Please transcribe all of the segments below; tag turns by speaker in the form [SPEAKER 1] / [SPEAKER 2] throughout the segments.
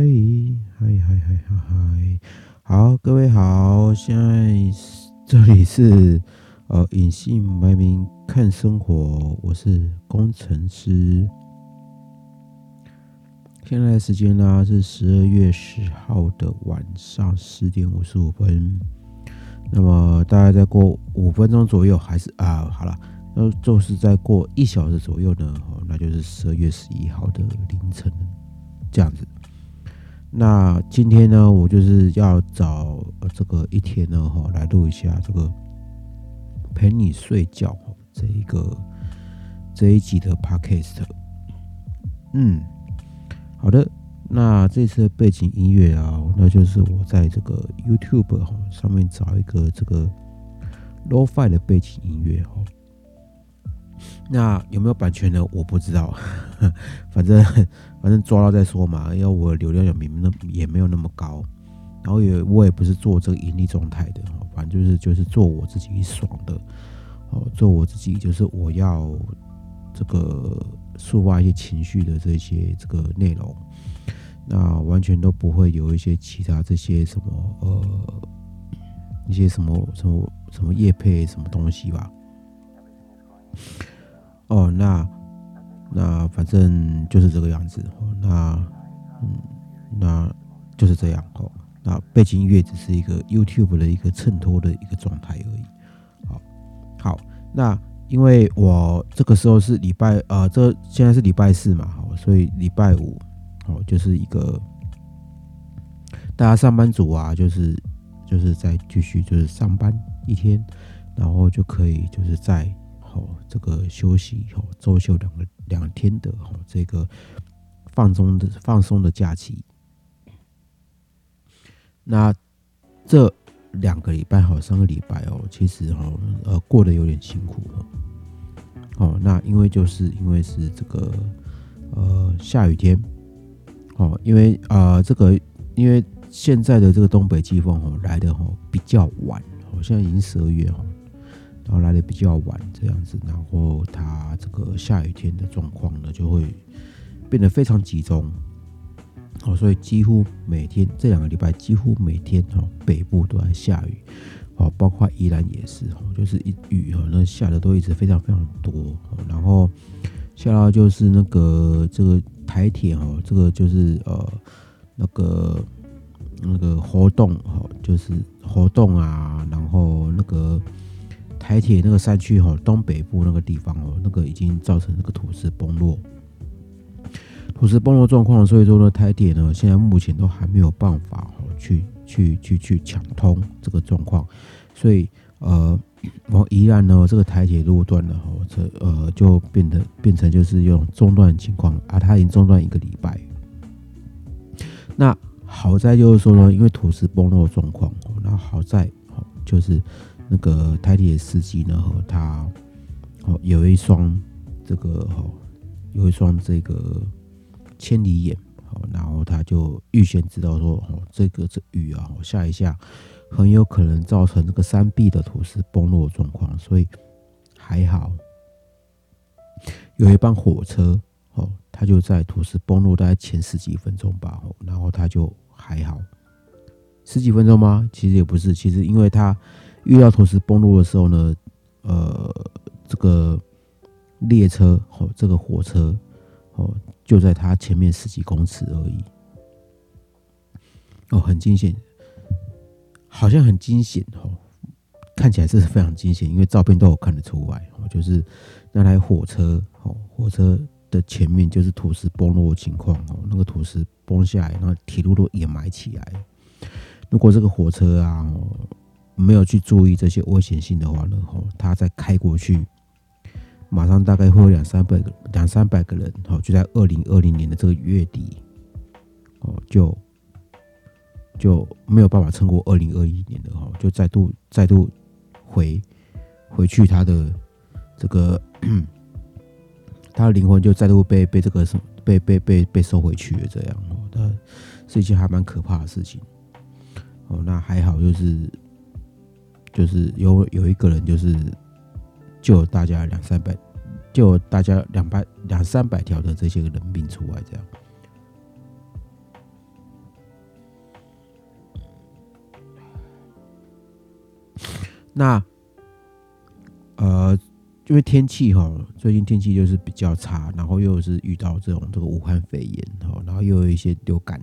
[SPEAKER 1] 嗨嗨嗨嗨嗨嗨，好，各位好，现在这里是呃隐姓埋名看生活，我是工程师。现在的时间呢是十二月十号的晚上十点五十五分，那么大概再过五分钟左右，还是啊，好了，那就是再过一小时左右呢，哦，那就是十二月十一号的凌晨这样子。那今天呢，我就是要找这个一天呢，哈，来录一下这个陪你睡觉这一个这一集的 podcast。嗯，好的，那这次的背景音乐啊，那就是我在这个 YouTube 哈上面找一个这个 Lo-Fi 的背景音乐哈。那有没有版权呢？我不知道，反正 反正抓到再说嘛。要我流量也没那也没有那么高，然后也我也不是做这个盈利状态的，反正就是就是做我自己爽的，哦，做我自己就是我要这个抒发一些情绪的这些这个内容，那完全都不会有一些其他这些什么呃一些什么什么什么叶配什么东西吧。哦，那那反正就是这个样子。哦那嗯，那就是这样。哦，那背景音乐只是一个 YouTube 的一个衬托的一个状态而已。好，好，那因为我这个时候是礼拜呃，这现在是礼拜四嘛，好，所以礼拜五哦，就是一个大家上班族啊，就是就是在继续就是上班一天，然后就可以就是在。好，这个休息哦，周休两个两天的哈，这个放松的放松的假期。那这两个礼拜好，三个礼拜哦，其实哈呃过得有点辛苦哦。哦，那因为就是因为是这个呃下雨天哦，因为啊这个因为现在的这个东北季风哦来的哈比较晚，好像已经十二月哈。然后来的比较晚，这样子，然后它这个下雨天的状况呢，就会变得非常集中，哦，所以几乎每天这两个礼拜，几乎每天哈，北部都在下雨，哦，包括宜兰也是，哦，就是一雨哈，那下的都一直非常非常多，然后下到就是那个这个台铁哦，这个就是呃那个那个活动哈，就是活动啊，然后那个。台铁那个山区哈，东北部那个地方哦，那个已经造成那个土石崩落，土石崩落状况，所以说呢，台铁呢现在目前都还没有办法哦，去去去去抢通这个状况，所以呃，往宜兰呢这个台铁路段呢，哦，这呃就变得变成就是用中断情况啊，它已经中断一个礼拜。那好在就是说呢，因为土石崩落状况，那好在哦就是。那个泰迪的司机呢，和他哦有一双这个哦有一双这个千里眼，好，然后他就预先知道说哦这个这雨啊下一下很有可能造成这个山壁的土石崩落状况，所以还好有一班火车哦，他就在土石崩落大概前十几分钟吧，然后他就还好十几分钟吗？其实也不是，其实因为他。遇到土石崩落的时候呢，呃，这个列车哦，这个火车哦，就在它前面十几公尺而已，哦，很惊险，好像很惊险哦，看起来是非常惊险，因为照片都有看得出来哦，就是那台火车哦，火车的前面就是土石崩落的情况哦，那个土石崩下来，那铁路都掩埋起来，如果这个火车啊。没有去注意这些危险性的话呢，吼，他再开过去，马上大概会有两三百个两三百个人，吼，就在二零二零年的这个月底，哦，就就没有办法撑过二零二一年的，吼，就再度再度回回去他的这个他的灵魂就再度被被这个什被被被被收回去了，这样，哦，那是一件还蛮可怕的事情，哦，那还好就是。就是有有一个人就是救了大家两三百，救了大家两百两三百条的这些人命出来这样。那，呃，因为天气哈，最近天气就是比较差，然后又是遇到这种这个武汉肺炎哈，然后又有一些流感，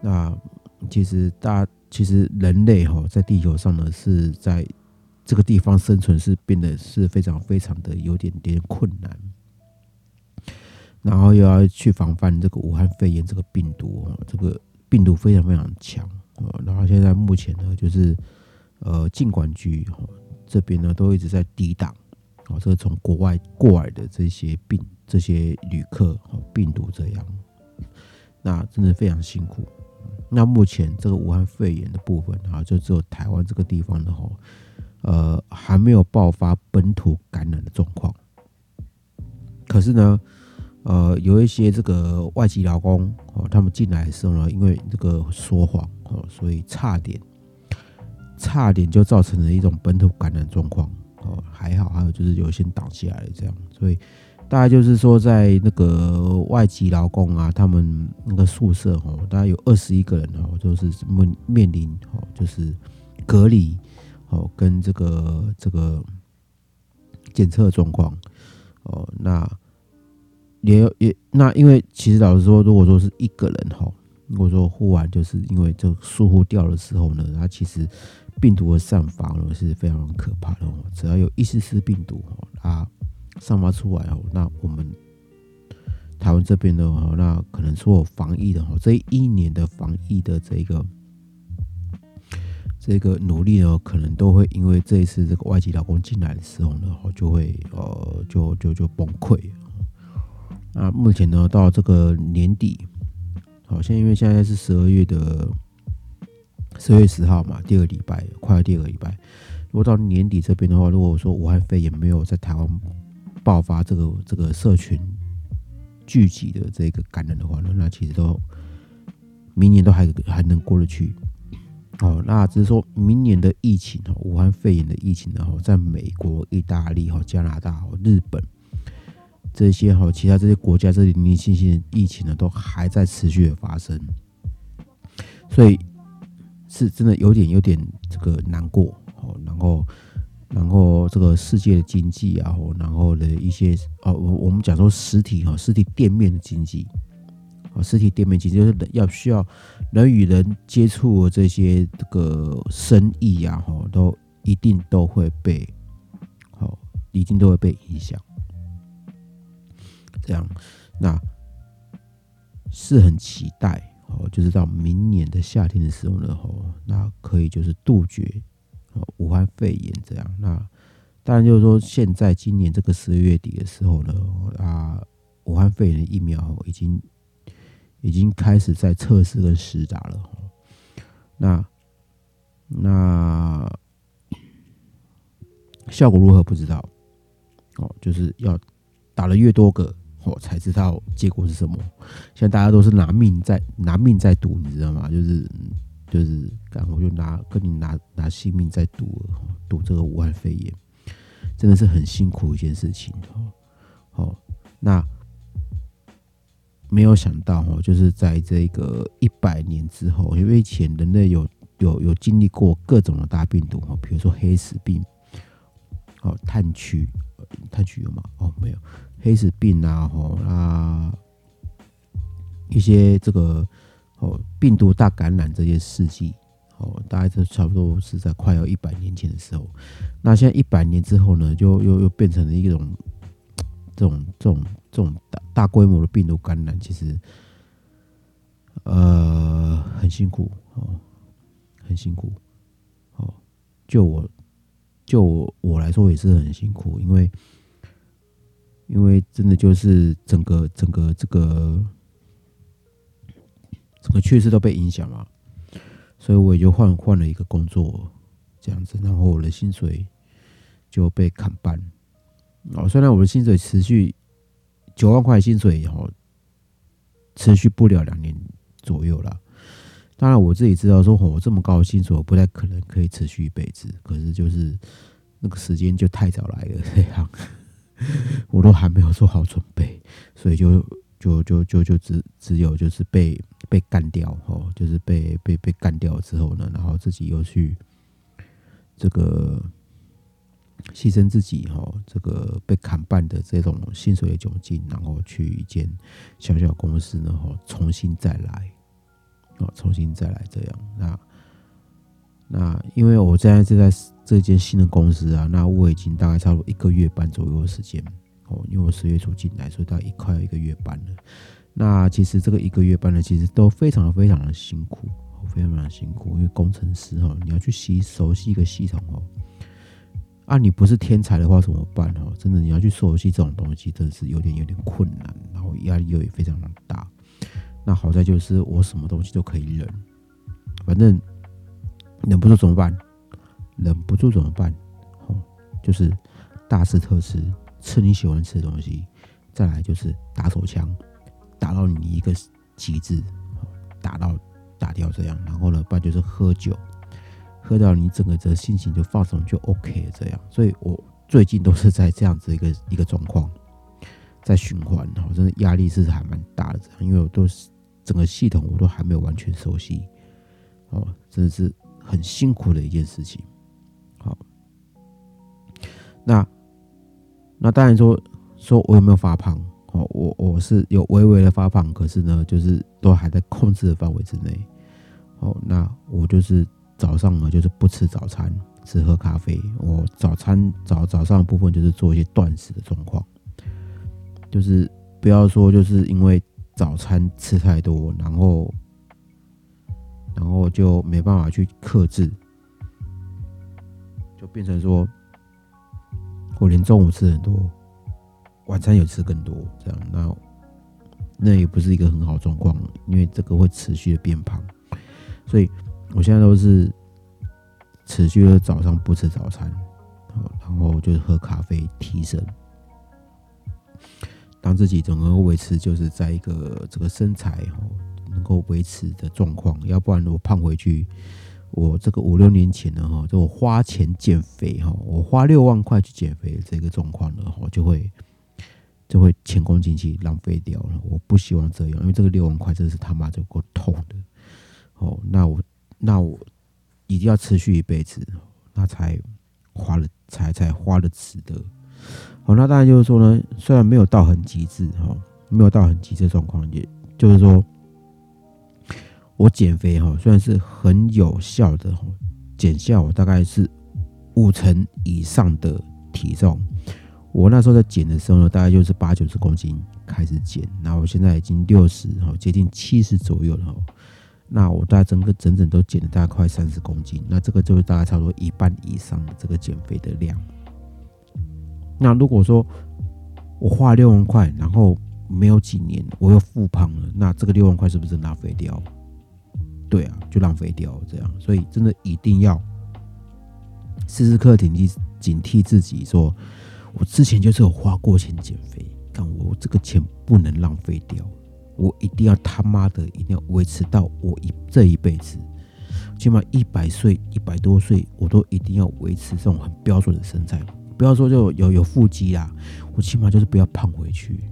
[SPEAKER 1] 那其实大其实人类哈，在地球上呢，是在这个地方生存是变得是非常非常的有点点困难。然后又要去防范这个武汉肺炎这个病毒哦，这个病毒非常非常强哦。然后现在目前呢，就是呃，尽管局哈。这边呢都一直在抵挡，哦，这个从国外过来的这些病、这些旅客、哦病毒这样，那真的非常辛苦。那目前这个武汉肺炎的部分啊，就只有台湾这个地方的哈，呃，还没有爆发本土感染的状况。可是呢，呃，有一些这个外籍劳工哦，他们进来的时候呢，因为这个说谎哦，所以差点。差点就造成了一种本土感染状况哦，还好，还有就是有一些挡下来这样，所以大概就是说，在那个外籍劳工啊，他们那个宿舍哦，大概有二十一个人哦，就是面面临哦，就是隔离哦，跟这个这个检测状况哦，那也有也那因为其实老实说，如果说是一个人哈，如果说忽然就是因为这疏忽掉的时候呢，他其实。病毒的散发呢是非常可怕的哦，只要有一丝丝病毒哦，它散发出来哦，那我们台湾这边的话，那可能说防疫的哈，这一年的防疫的这个这个努力呢，可能都会因为这一次这个外籍劳工进来的时候呢，就会呃就就就崩溃。那目前呢，到这个年底，好，现在因为现在是十二月的。十月十号嘛，第二个礼拜，快要第二个礼拜。如果到年底这边的话，如果说武汉肺炎没有在台湾爆发这个这个社群聚集的这个感染的话，那那其实都明年都还还能过得去。哦，那只是说明年的疫情哦，武汉肺炎的疫情呢，哈，在美国、意大利、哈、加拿大、日本这些哈其他这些国家，这里零零星星的疫情呢，都还在持续的发生，所以。是真的有点有点这个难过哦，然后然后这个世界的经济啊，然后的一些哦，我我们讲说实体哈，实体店面的经济啊，实体店面经济就是要需要人与人接触这些这个生意啊，哈，都一定都会被好，一定都会被影响。这样，那是很期待。哦，就是到明年的夏天的时候呢，哦，那可以就是杜绝武汉肺炎这样。那当然就是说，现在今年这个十二月底的时候呢，啊，武汉肺炎的疫苗已经已经开始在测试跟实打了。那那效果如何不知道？哦，就是要打了越多个。我才知道结果是什么。现在大家都是拿命在拿命在赌，你知道吗？就是就是，干我就拿跟你拿拿性命在赌，赌这个武汉肺炎，真的是很辛苦一件事情。哦，好，那没有想到哦，就是在这个一百年之后，因为以前人类有有有经历过各种的大病毒哦，比如说黑死病，哦，炭疽，炭疽有吗？哦，没有。黑死病啊，吼啊，一些这个哦病毒大感染这些事迹，哦，大概就差不多是在快要一百年前的时候。那现在一百年之后呢，就又又变成了一种这种这种这种大大规模的病毒感染，其实呃很辛苦哦，很辛苦哦。就我就我来说也是很辛苦，因为。因为真的就是整个整个这个整个趋势都被影响嘛，所以我也就换换了一个工作这样子，然后我的薪水就被砍半。哦，虽然我的薪水持续九万块薪水，后持续不了两年左右了。当然我自己知道，说我这么高的薪水，我不太可能可以持续一辈子。可是就是那个时间就太早来了，这样。我都还没有做好准备，所以就就就就就只只有就是被被干掉哦，就是被被被干掉之后呢，然后自己又去这个牺牲自己哈，这个被砍半的这种薪水的窘境，然后去一间小小公司呢，哈，重新再来，哦，重新再来这样。那那因为我现在就在这间新的公司啊，那我已经大概差不多一个月半左右的时间因为我十月初进来，所以大概快一个月半了。那其实这个一个月半呢，其实都非常非常的辛苦。非常非常辛苦，因为工程师哈，你要去习熟悉一个系统哦。啊，你不是天才的话怎么办哦？真的，你要去熟悉这种东西，真的是有点有点困难，然后压力又也非常的大。那好在就是我什么东西都可以忍，反正忍不住怎么办？忍不住怎么办？哦，就是大吃特吃，吃你喜欢吃的东西，再来就是打手枪，打到你一个极致，打到。打掉这样，然后呢，不然就是喝酒，喝到你整个这心情就放松就 OK 这样。所以我最近都是在这样子一个一个状况在循环，哈，真的压力是还蛮大的这样，因为我都是整个系统我都还没有完全熟悉，哦，真的是很辛苦的一件事情。好，那那当然说说我有没有发胖？哦，我我是有微微的发胖，可是呢，就是都还在控制的范围之内。哦，那我就是早上呢，就是不吃早餐，只喝咖啡。我早餐早早上的部分就是做一些断食的状况，就是不要说就是因为早餐吃太多，然后然后就没办法去克制，就变成说我连中午吃很多，晚餐有吃更多，这样那那也不是一个很好状况，因为这个会持续的变胖。所以，我现在都是持续的早上不吃早餐，然后就是喝咖啡提神，当自己整个维持就是在一个这个身材哈能够维持的状况，要不然我胖回去，我这个五六年前呢哈，就我花钱减肥哈，我花六万块去减肥这个状况呢哈，就会就会前功尽弃，浪费掉了。我不希望这样，因为这个六万块真的是他妈就够痛的。哦，那我那我一定要持续一辈子，那才花了才才花的值得。好，那当然就是说呢，虽然没有到很极致哈，没有到很极致状况，也就是说，我减肥哈，虽然是很有效的哈，减下我大概是五成以上的体重。我那时候在减的时候呢，大概就是八九十公斤开始减，那我现在已经六十哈，接近七十左右了哈。那我大概整个整整都减了大概快三十公斤，那这个就是大概差不多一半以上的这个减肥的量。那如果说我花六万块，然后没有几年我又复胖了，那这个六万块是不是浪费掉？对啊，就浪费掉这样。所以真的一定要时时刻警惕警惕自己，说我之前就是有花过钱减肥，但我这个钱不能浪费掉。我一定要他妈的一定要维持到我一这一辈子，起码一百岁一百多岁，我都一定要维持这种很标准的身材。不要说就有有腹肌啦，我起码就是不要胖回去，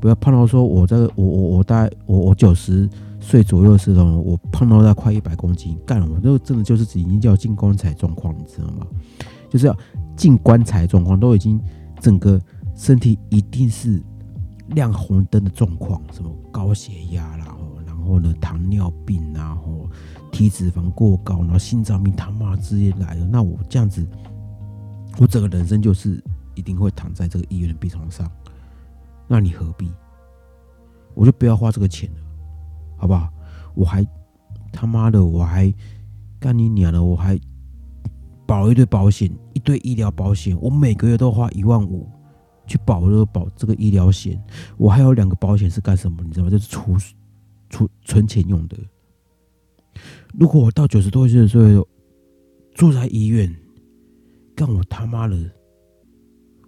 [SPEAKER 1] 不要胖到说我这个我我我大概我我九十岁左右的时候，我胖到在快一百公斤，干我那真的就是已经叫进棺材状况，你知道吗？就是要进棺材状况，都已经整个身体一定是。亮红灯的状况，什么高血压啦，然后呢糖尿病然后体脂肪过高，然后心脏病他妈直接来了，那我这样子，我整个人生就是一定会躺在这个医院的病床上，那你何必？我就不要花这个钱了，好不好？我还他妈的我还干你娘了，我还保一堆保险，一堆医疗保险，我每个月都花一万五。去保了保这个医疗险，我还有两个保险是干什么？你知道吗？就是储储存钱用的。如果我到九十多岁的时候住在医院，干我他妈的，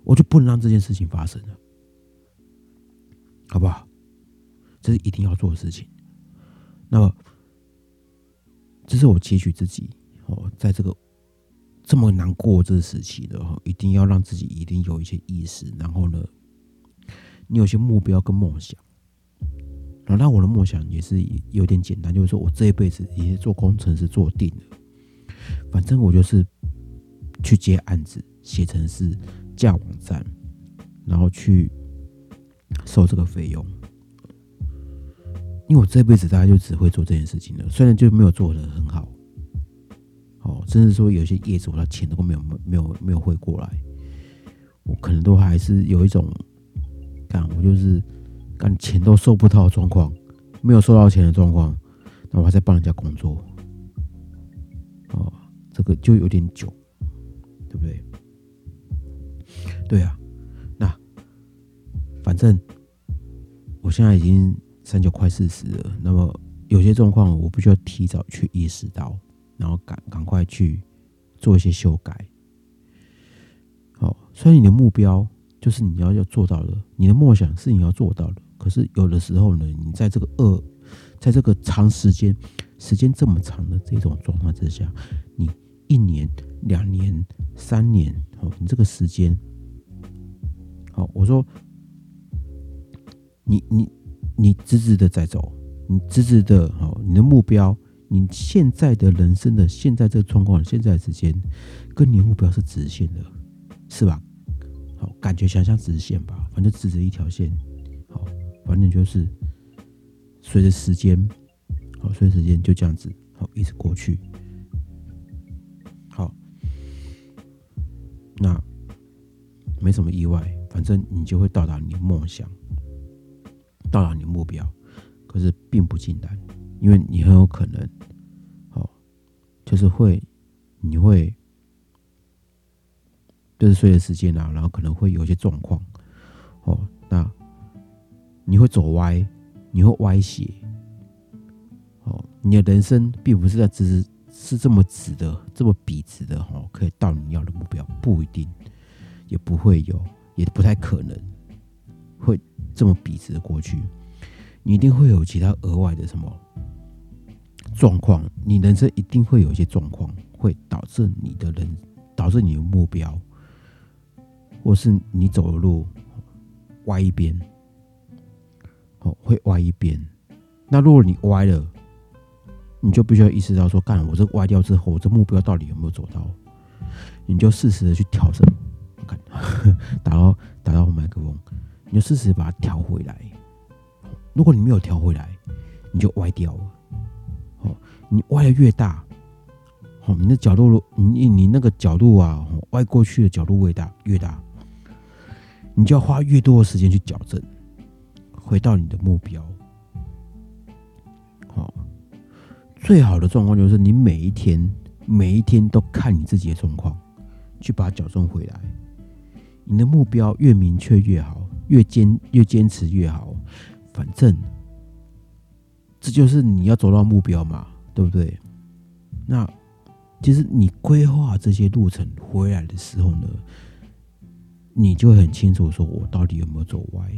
[SPEAKER 1] 我就不能让这件事情发生了，好不好？这是一定要做的事情。那，这是我期许自己哦，在这个。这么难过这个时期的哈，一定要让自己一定有一些意识，然后呢，你有些目标跟梦想。然后，那我的梦想也是有点简单，就是说我这一辈子也是做工程师做定了。反正我就是去接案子，写成是架网站，然后去收这个费用。因为我这辈子大概就只会做这件事情了，虽然就没有做的很好，哦，甚至说有些业主他钱都没有没有没有汇过来，我可能都还是有一种，干我就是干钱都收不到的状况，没有收到钱的状况，那我还在帮人家工作，哦，这个就有点久，对不对？对啊，那反正我现在已经。三九快四十了，那么有些状况我不需要提早去意识到，然后赶赶快去做一些修改。好，所以你的目标就是你要要做到的，你的梦想是你要做到的。可是有的时候呢，你在这个二，在这个长时间、时间这么长的这种状况之下，你一年、两年、三年，哦，你这个时间，好，我说，你你。你直直的在走，你直直的哦，你的目标，你现在的人生的现在这个状况，现在时间，跟你目标是直线的，是吧？好，感觉想象直线吧，反正直着一条线，好，反正就是随着时间，好，随着时间就这样子，好，一直过去，好，那没什么意外，反正你就会到达你的梦想。到达你的目标，可是并不简单，因为你很有可能，哦，就是会，你会，就是随着时间啊，然后可能会有一些状况，哦，那你会走歪，你会歪斜，哦，你的人生并不是在直，是这么直的，这么笔直的，哈，可以到你要的目标，不一定，也不会有，也不太可能。会这么笔直的过去，你一定会有其他额外的什么状况，你人生一定会有一些状况，会导致你的人，导致你的目标，或是你走的路歪一边，哦，会歪一边。那如果你歪了，你就必须要意识到说，干，我这歪掉之后，我这目标到底有没有走到？你就适时的去调整，看，打到打到麦克风。你就试试把它调回来。如果你没有调回来，你就歪掉了。哦，你歪的越大，哦，你的角度，你你那个角度啊，歪过去的角度越大越大，你就要花越多的时间去矫正，回到你的目标。好，最好的状况就是你每一天每一天都看你自己的状况，去把它矫正回来。你的目标越明确越好。越坚越坚持越好，反正这就是你要走到目标嘛，对不对？那其实你规划这些路程回来的时候呢，你就很清楚，说我到底有没有走歪。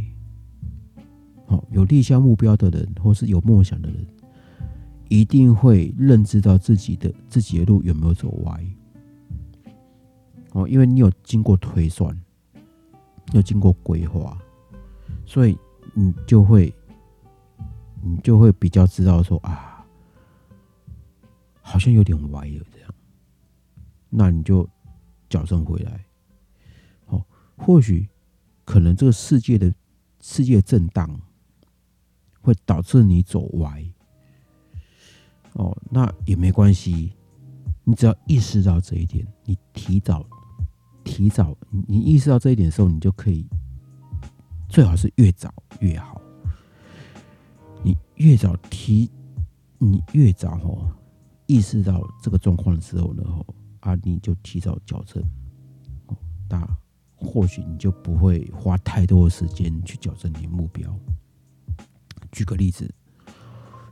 [SPEAKER 1] 好，有立下目标的人，或是有梦想的人，一定会认知到自己的自己的路有没有走歪。哦，因为你有经过推算，有经过规划。所以你就会，你就会比较知道说啊，好像有点歪了这样，那你就矫正回来。哦，或许可能这个世界的世界震荡会导致你走歪。哦，那也没关系，你只要意识到这一点，你提早提早，你意识到这一点的时候，你就可以。最好是越早越好。你越早提，你越早哦意识到这个状况的时候呢，哦啊你就提早矫正，哦，那或许你就不会花太多的时间去矫正你的目标。举个例子，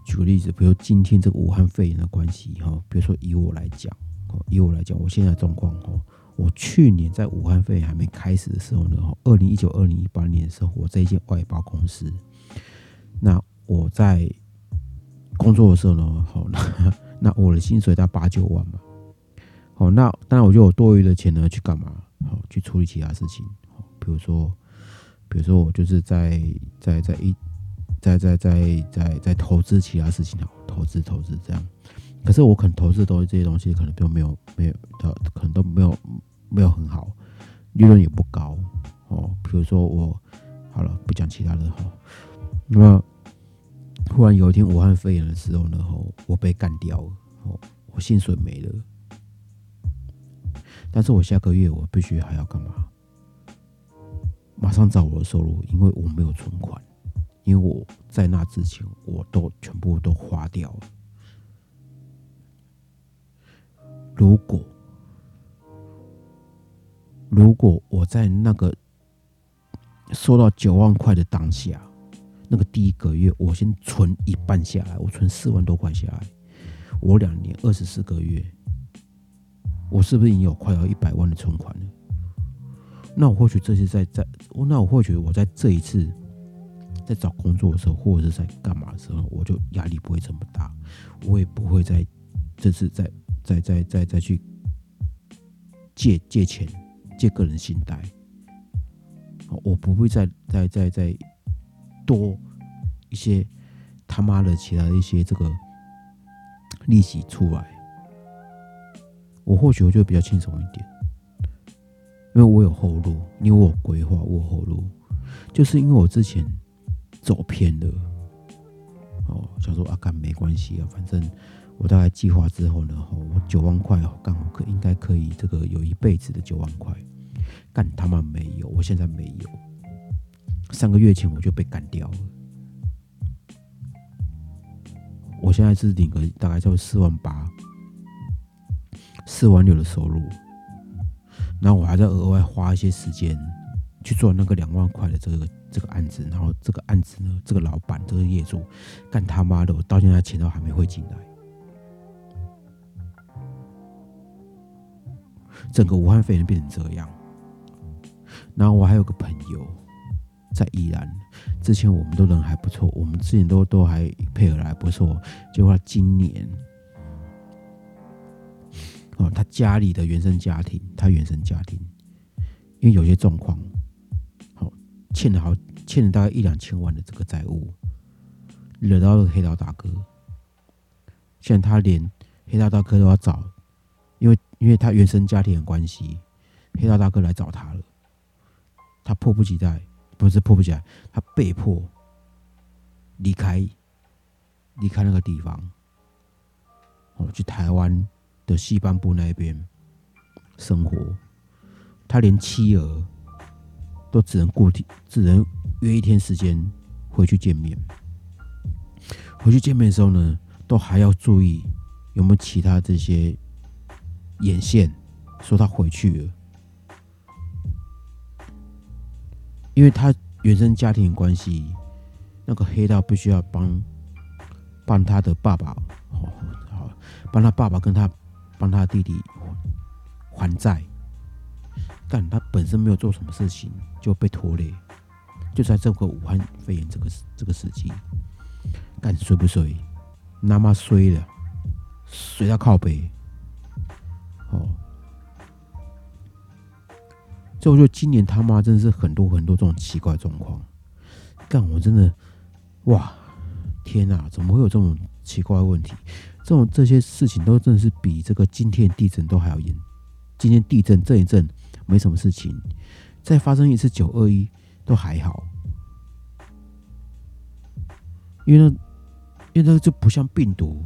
[SPEAKER 1] 举个例子，比如今天这个武汉肺炎的关系哈，比如说以我来讲，哦，以我来讲，我现在状况哦。我去年在武汉肺炎还没开始的时候呢，二零一九、二零一八年的时候，我在一间外包公司。那我在工作的时候呢，好，那那我的薪水在八九万嘛。好，那当然我就有多余的钱呢，去干嘛？好，去处理其他事情。好，比如说，比如说我就是在在在一在在在在在投资其他事情，好，投资投资这样。可是我可能投资都是这些东西，可能都没有没有的，可能都没有没有很好，利润也不高哦。比如说我好了，不讲其他的哈。那么忽然有一天武汉肺炎的时候呢，吼，我被干掉了，哦，我薪水没了。但是我下个月我必须还要干嘛？马上找我的收入，因为我没有存款，因为我在那之前我都全部都花掉了。如果如果我在那个收到九万块的当下，那个第一个月我先存一半下来，我存四万多块下来，我两年二十四个月。我是不是已经有快要一百万的存款了？那我或许这些在在，那我或许我在这一次在找工作的时候，或者是在干嘛的时候，我就压力不会这么大，我也不会在这次在再再再再去借借钱借个人信贷，我不会再再再再多一些他妈的其他的一些这个利息出来。我或许我就比较轻松一点，因为我有后路，因为我有规划，我有后路，就是因为我之前走偏了，哦，想说啊，干没关系啊，反正我大概计划之后呢，哦，我九万块哦，干我可应该可以这个有一辈子的九万块，干他妈没有，我现在没有，三个月前我就被干掉了，我现在是领个大概就四万八。四万六的收入，然后我还在额外花一些时间去做那个两万块的这个这个案子，然后这个案子呢，这个老板这个业主干他妈的，我到现在钱都还没汇进来，整个武汉肺炎变成这样。然后我还有个朋友在宜兰，之前我们都人还不错，我们之前都都还配合还不错，结果他今年。哦，他家里的原生家庭，他原生家庭，因为有些状况，好欠了好欠了大概一两千万的这个债务，惹到了黑道大哥。现在他连黑道大哥都要找，因为因为他原生家庭的关系，黑道大哥来找他了。他迫不及待，不是迫不及待，他被迫离开离开那个地方，哦，去台湾。的西半部那边生活，他连妻儿都只能固定，只能约一天时间回去见面。回去见面的时候呢，都还要注意有没有其他这些眼线，说他回去了，因为他原生家庭关系，那个黑道必须要帮帮他的爸爸，好好帮他爸爸跟他。帮他弟弟还债，但他本身没有做什么事情就被拖累，就在这个武汉肺炎这个这个时期，干衰不衰？他妈衰了，衰到靠北。哦，所以我觉得今年他妈真的是很多很多这种奇怪状况，干我真的，哇，天哪，怎么会有这种奇怪问题？这种这些事情都真的是比这个今天地震都还要严。今天地震震一震没什么事情，再发生一次九二一都还好，因为那因为那就不像病毒，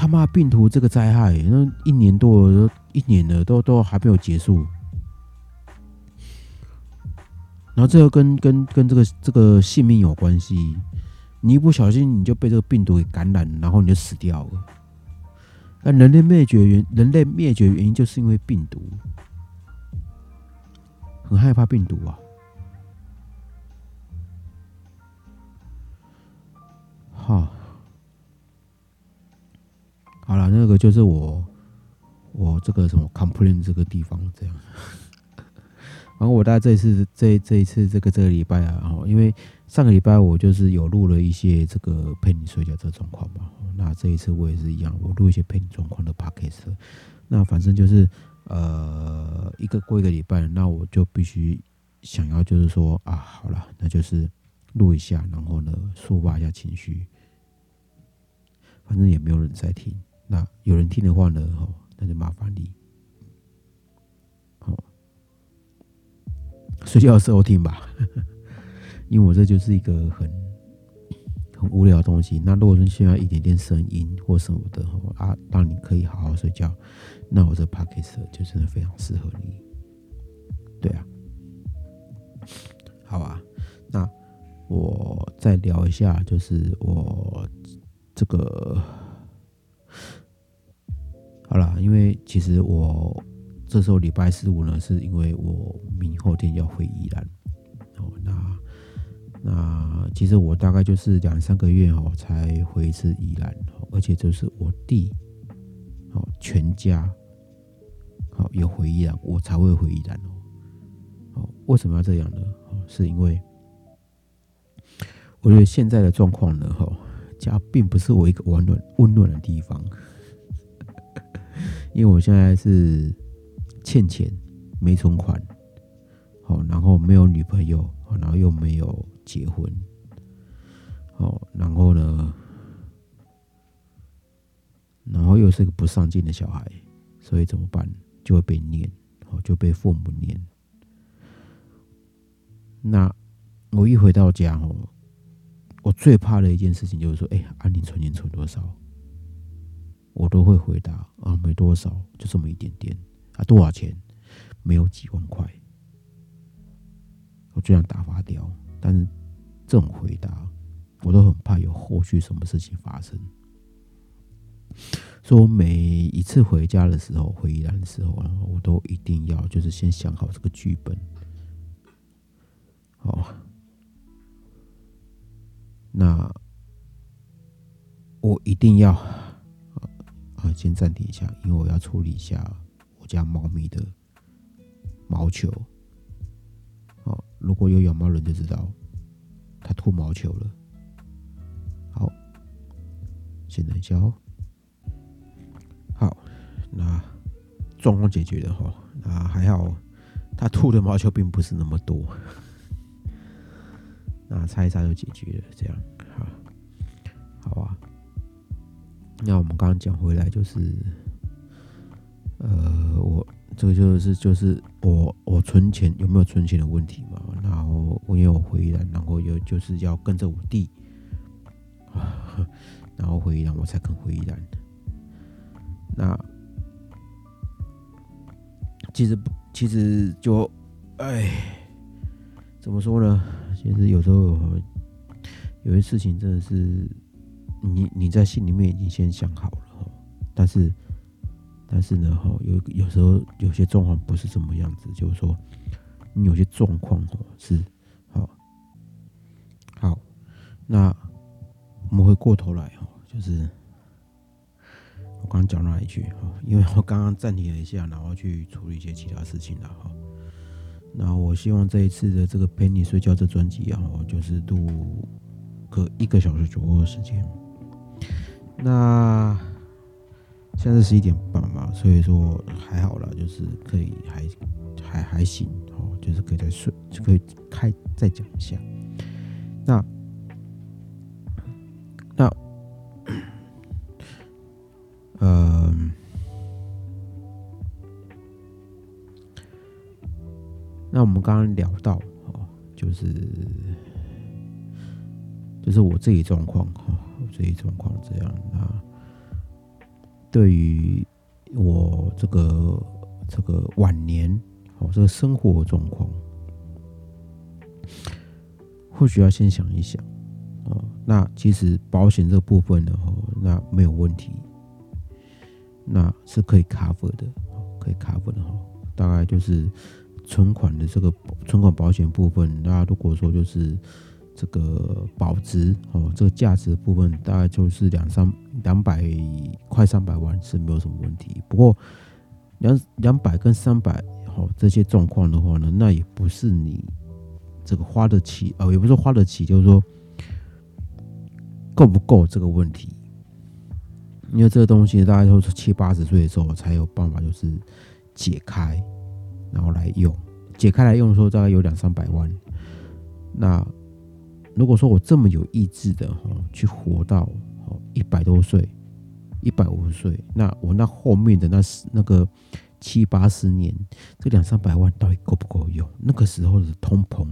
[SPEAKER 1] 他妈病毒这个灾害，那一年多一年了都都还没有结束，然后这个跟跟跟这个这个性命有关系。你一不小心，你就被这个病毒给感染，然后你就死掉了。那人类灭绝原人类灭绝原因就是因为病毒，很害怕病毒啊。好，好了，那个就是我我这个什么 complain 这个地方这样。然后我大概这一次这这一次这个这个礼拜啊，哦，因为。上个礼拜我就是有录了一些这个陪你睡觉这状况嘛，那这一次我也是一样，我录一些陪你状况的 podcast。那反正就是呃一个过一个礼拜，那我就必须想要就是说啊，好了，那就是录一下，然后呢抒发一下情绪。反正也没有人在听。那有人听的话呢，哦，那就麻烦你，好，睡觉的时候听吧，因为我这就是一个很很无聊的东西。那如果说需要一点点声音或什么的，啊，让你可以好好睡觉，那我这 p o c k e t 就真的非常适合你。对啊，好啊，那我再聊一下，就是我这个。好了，因为其实我这时候礼拜四五呢，是因为我明后天要回宜兰哦。那那其实我大概就是两三个月哦才回一次宜兰，哦而且就是我弟哦全家好有回宜兰，我才会回宜兰哦。哦，为什么要这样呢？哦，是因为我觉得现在的状况呢，哈，家并不是我一个温暖温暖的地方。因为我现在是欠钱，没存款，好，然后没有女朋友，然后又没有结婚，好，然后呢，然后又是个不上进的小孩，所以怎么办？就会被念，哦，就被父母念。那我一回到家，哦，我最怕的一件事情就是说，哎，安你存钱存多少？我都会回答啊，没多少，就这么一点点啊，多少钱？没有几万块，我就想打发掉。但是这种回答，我都很怕有后续什么事情发生。所以我每一次回家的时候，回宜兰的时候，然后我都一定要就是先想好这个剧本。好，那我一定要。啊，先暂停一下，因为我要处理一下我家猫咪的毛球。哦，如果有养猫人就知道，它吐毛球了。好，先等一下哦。好，那状况解决了哈，那还好，它吐的毛球并不是那么多。那擦一擦就解决了，这样好，好啊。那我们刚刚讲回来，就是，呃，我这个就是就是我我存钱有没有存钱的问题嘛？然后我因为我回来，然后又就是要跟着我弟，然后回来我才肯回来。那其实其实就，哎，怎么说呢？其实有时候有些事情真的是。你你在心里面已经先想好了，但是但是呢哈，有有时候有些状况不是这么样子，就是说你有些状况哈是好，好，那我们回过头来哈，就是我刚刚讲哪一句哈，因为我刚刚暂停了一下，然后去处理一些其他事情了哈。那我希望这一次的这个陪你睡觉这专辑啊，就是录个一个小时左右的时间。那现在十一点半嘛，所以说还好了，就是可以还还还行哦，就是可以再睡，就可以开再讲一下。那那呃，那我们刚刚聊到哦，就是就是我自己状况哈。这一状况这样，那对于我这个这个晚年哦，这个生活状况，或许要先想一想哦。那其实保险这部分的哦，那没有问题，那是可以 cover 的，可以 cover 的哈。大概就是存款的这个存款保险部分，那如果说就是。这个保值哦，这个价值的部分大概就是两三两百快三百万是没有什么问题。不过两两百跟三百哦这些状况的话呢，那也不是你这个花得起哦，也不是花得起，就是说够不够这个问题。因为这个东西大概都是七八十岁的时候才有办法，就是解开然后来用，解开来用的时候大概有两三百万，那。如果说我这么有意志的哈，去活到哦一百多岁，一百五十岁，那我那后面的那那个七八十年，这两三百万到底够不够用？那个时候的通膨、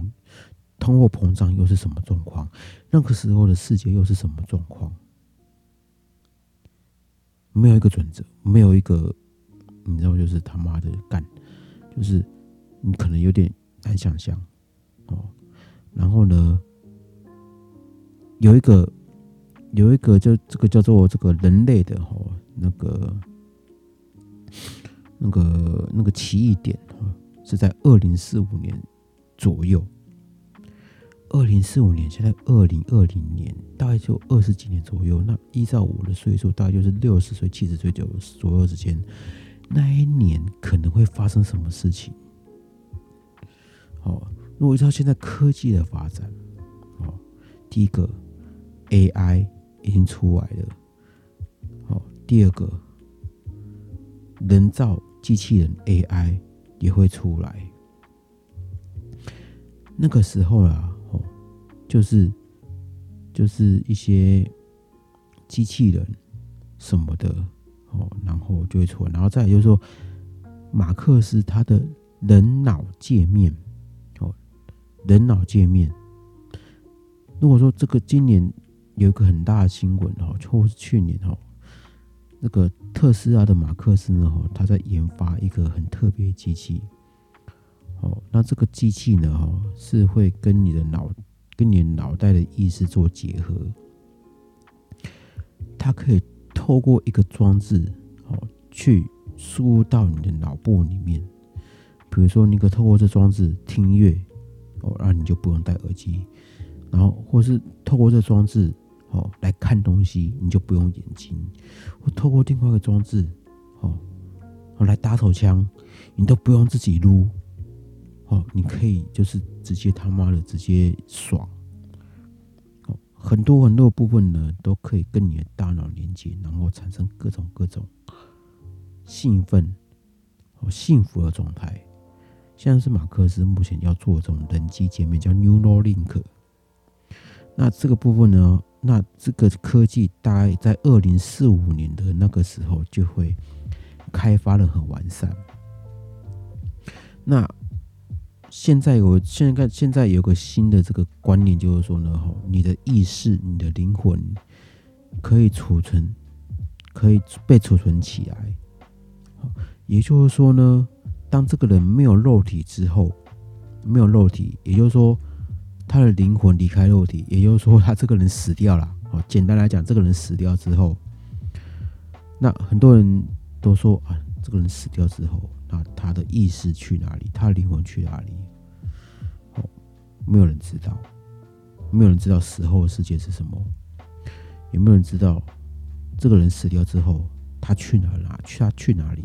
[SPEAKER 1] 通货膨胀又是什么状况？那个时候的世界又是什么状况？没有一个准则，没有一个，你知道，就是他妈的干，就是你可能有点难想象哦。然后呢，有一个。有一个就这个叫做这个人类的哈那个那个那个奇异点哈是在二零四五年左右，二零四五年现在二零二零年大概就二十几年左右。那依照我的岁数，大概就是六十岁、七十岁左左右之间，那一年可能会发生什么事情？哦，如果依照现在科技的发展，哦，第一个 AI。已经出来了。好，第二个，人造机器人 AI 也会出来。那个时候啊，哦，就是就是一些机器人什么的，哦，然后就会出来。然后再就是说，马克思他的人脑界面，哦，人脑界面。如果说这个今年。有一个很大的新闻哦，就是去年哦，那个特斯拉的马克思呢，哈，他在研发一个很特别的机器，哦，那这个机器呢，哈，是会跟你的脑、跟你脑袋的意识做结合，它可以透过一个装置，哦，去输入到你的脑部里面，比如说你可透过这装置听音乐，哦，那你就不用戴耳机，然后或是透过这装置。哦，来看东西你就不用眼睛，我透过另外一个装置，哦，我来打手枪，你都不用自己撸，哦，你可以就是直接他妈的直接爽，哦，很多很多部分呢都可以跟你的大脑连接，然后产生各种各种兴奋、哦幸福的状态，像是马克思目前要做的这种人机界面叫 Neuralink，那这个部分呢？那这个科技大概在二零四五年的那个时候就会开发的很完善。那现在有现在现在有个新的这个观念，就是说呢，哈，你的意识、你的灵魂可以储存，可以被储存起来。也就是说呢，当这个人没有肉体之后，没有肉体，也就是说。他的灵魂离开肉体，也就是说，他这个人死掉了。哦，简单来讲，这个人死掉之后，那很多人都说啊，这个人死掉之后，那他的意识去哪里？他的灵魂去哪里？哦，没有人知道，没有人知道死后的世界是什么，也没有人知道这个人死掉之后，他去哪哪去？他去哪里？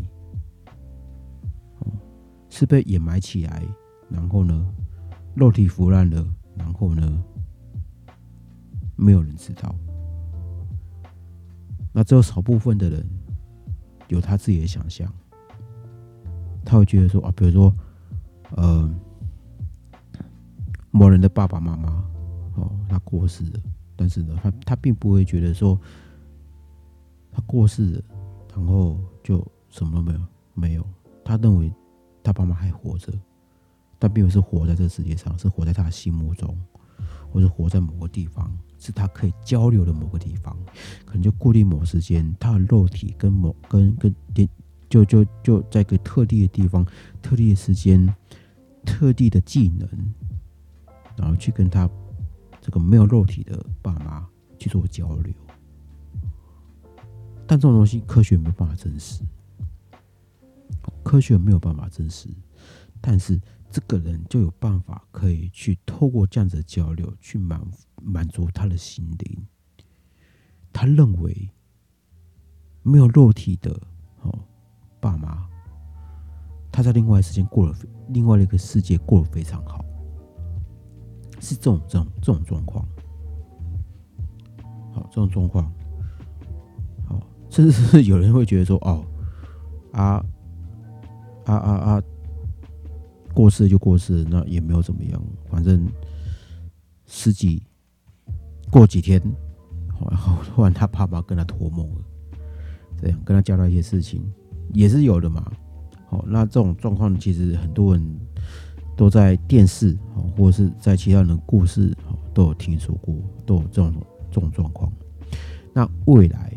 [SPEAKER 1] 哦，是被掩埋起来，然后呢，肉体腐烂了。然后呢？没有人知道。那只有少部分的人有他自己的想象，他会觉得说啊，比如说，呃，某人的爸爸妈妈哦，他过世了，但是呢，他他并不会觉得说他过世了，然后就什么都没有，没有。他认为他爸妈还活着。但并不是活在这个世界上，是活在他的心目中，或者活在某个地方，是他可以交流的某个地方。可能就固定某时间，他的肉体跟某跟跟点，就就就在一个特定的地方、特定的时间、特定的技能，然后去跟他这个没有肉体的爸妈去做交流。但这种东西科学没有办法证实，科学没有办法证实，但是。这个人就有办法可以去透过这样子的交流，去满满足他的心灵。他认为没有肉体的哦爸妈，他在另外时间过了另外的一个世界过得非常好，是这种这种这种状况。好，这种状况，好，甚至是有人会觉得说，哦，啊啊啊啊。过世就过世，那也没有怎么样。反正十几过几天，然后突然他爸爸跟他托梦了，这样跟他交代一些事情，也是有的嘛。好，那这种状况其实很多人都在电视哦，或者是在其他人的故事哦都有听说过，都有这种这种状况。那未来，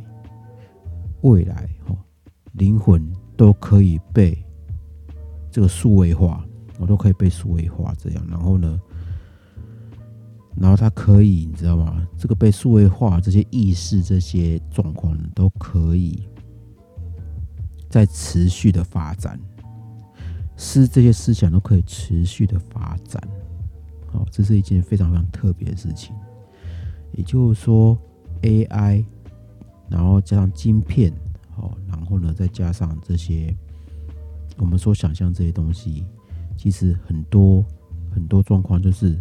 [SPEAKER 1] 未来哦，灵魂都可以被这个数位化，我都可以被数位化这样。然后呢，然后它可以，你知道吗？这个被数位化这些意识这些状况都可以。在持续的发展，思这些思想都可以持续的发展，好，这是一件非常非常特别的事情。也就是说，AI，然后加上晶片，好，然后呢，再加上这些我们所想象这些东西，其实很多很多状况就是，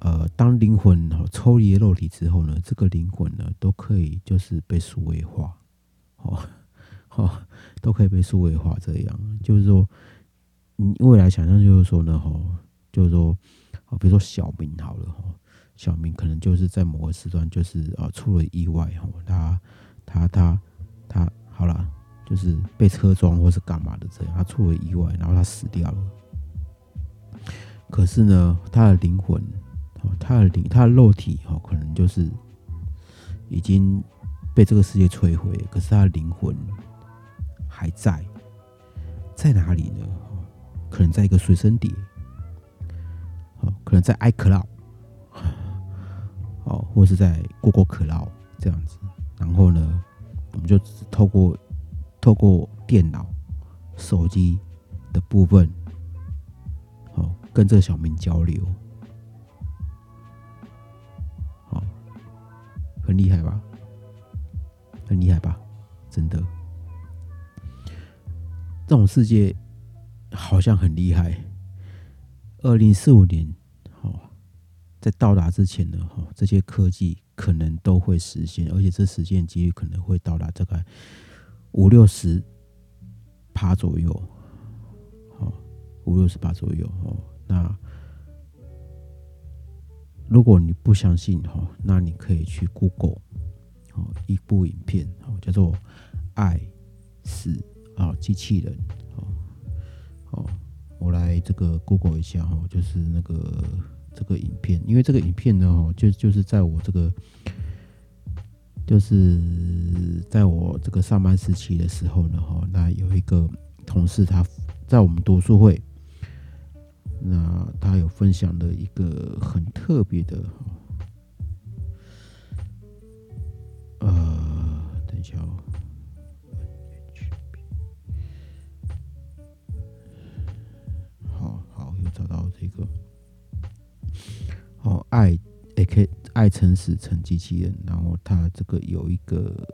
[SPEAKER 1] 呃，当灵魂抽离肉体之后呢，这个灵魂呢都可以就是被数位化，哦。哦，都可以被数位化，这样就是说，你未来想象就是说呢，哈，就是说，哦，比如说小明好了，哈，小明可能就是在某个时段就是啊出了意外，哦，他他他他好了，就是被车撞或是干嘛的这样，他出了意外，然后他死掉了。可是呢，他的灵魂，他的灵，他的肉体，哦，可能就是已经被这个世界摧毁，可是他的灵魂。还在，在哪里呢？可能在一个随身碟，哦，可能在 iCloud，哦，或是在 Google Cloud 这样子。然后呢，我们就透过透过电脑、手机的部分，哦，跟这个小明交流，好，很厉害吧？很厉害吧？真的。这种世界好像很厉害。二零四五年，哦，在到达之前呢，哈，这些科技可能都会实现，而且这实现几率可能会到达大概五六十趴左右，好，五六十趴左右，哦，那如果你不相信，哈，那你可以去 Google，哦，一部影片，哦，叫做《爱死》。啊，机器人，好，好，我来这个 Google 一下哈，就是那个这个影片，因为这个影片呢，哈，就就是在我这个，就是在我这个上班时期的时候呢，哈，那有一个同事他在我们读书会，那他有分享了一个很特别的，呃，等一下哦。找到这个，哦，爱 A K 爱诚实成机器人，然后它这个有一个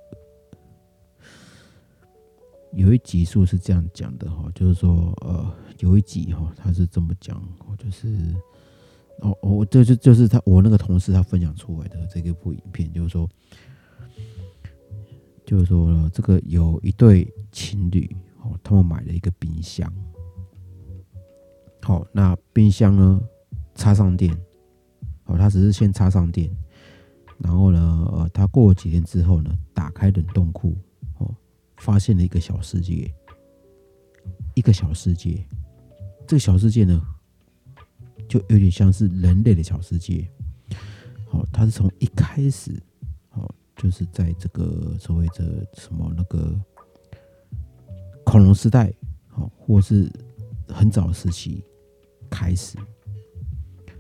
[SPEAKER 1] 有一集数是这样讲的哈，就是说呃有一集哈，他是这么讲，就是哦哦，这就就是他我那个同事他分享出来的这个部影片，就是说就是说这个有一对情侣哦，他们买了一个冰箱。好，那冰箱呢？插上电，哦，他只是先插上电，然后呢，呃，他过了几天之后呢，打开冷冻库，哦，发现了一个小世界，一个小世界，这个小世界呢，就有点像是人类的小世界，好，它是从一开始，好，就是在这个所谓的什么那个恐龙时代，好，或是很早时期。开始，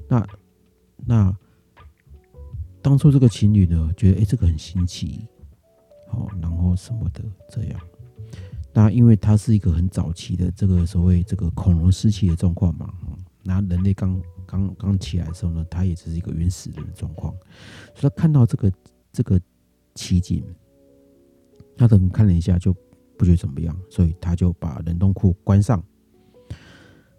[SPEAKER 1] 那那当初这个情侣呢，觉得哎，这个很新奇，好，然后什么的这样。那因为它是一个很早期的这个所谓这个恐龙时期的状况嘛，那人类刚刚刚起来的时候呢，它也只是一个原始人的状况，所以他看到这个这个奇景，他等看了一下就不觉得怎么样，所以他就把冷冻库关上。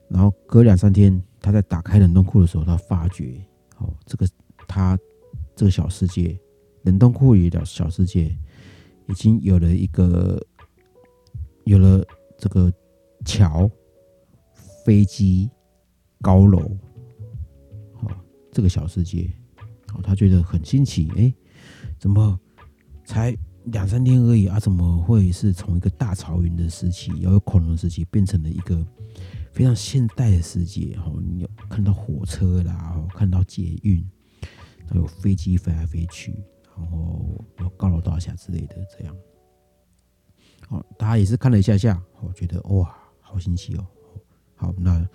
[SPEAKER 1] 然后隔两三天，他在打开冷冻库的时候，他发觉，哦，这个他这个小世界，冷冻库里的小世界，已经有了一个，有了这个桥、飞机、高楼，好，这个小世界，哦，他觉得很新奇，哎，怎么才两三天而已啊，怎么会是从一个大草原的时期，要有恐龙时期，变成了一个非常现代的世界？哈，你有看到火车啦，看到捷运，还有飞机飞来飞去，然后有高楼大厦之类的，这样。哦，大家也是看了一下下，我觉得哇，好新奇哦。好，那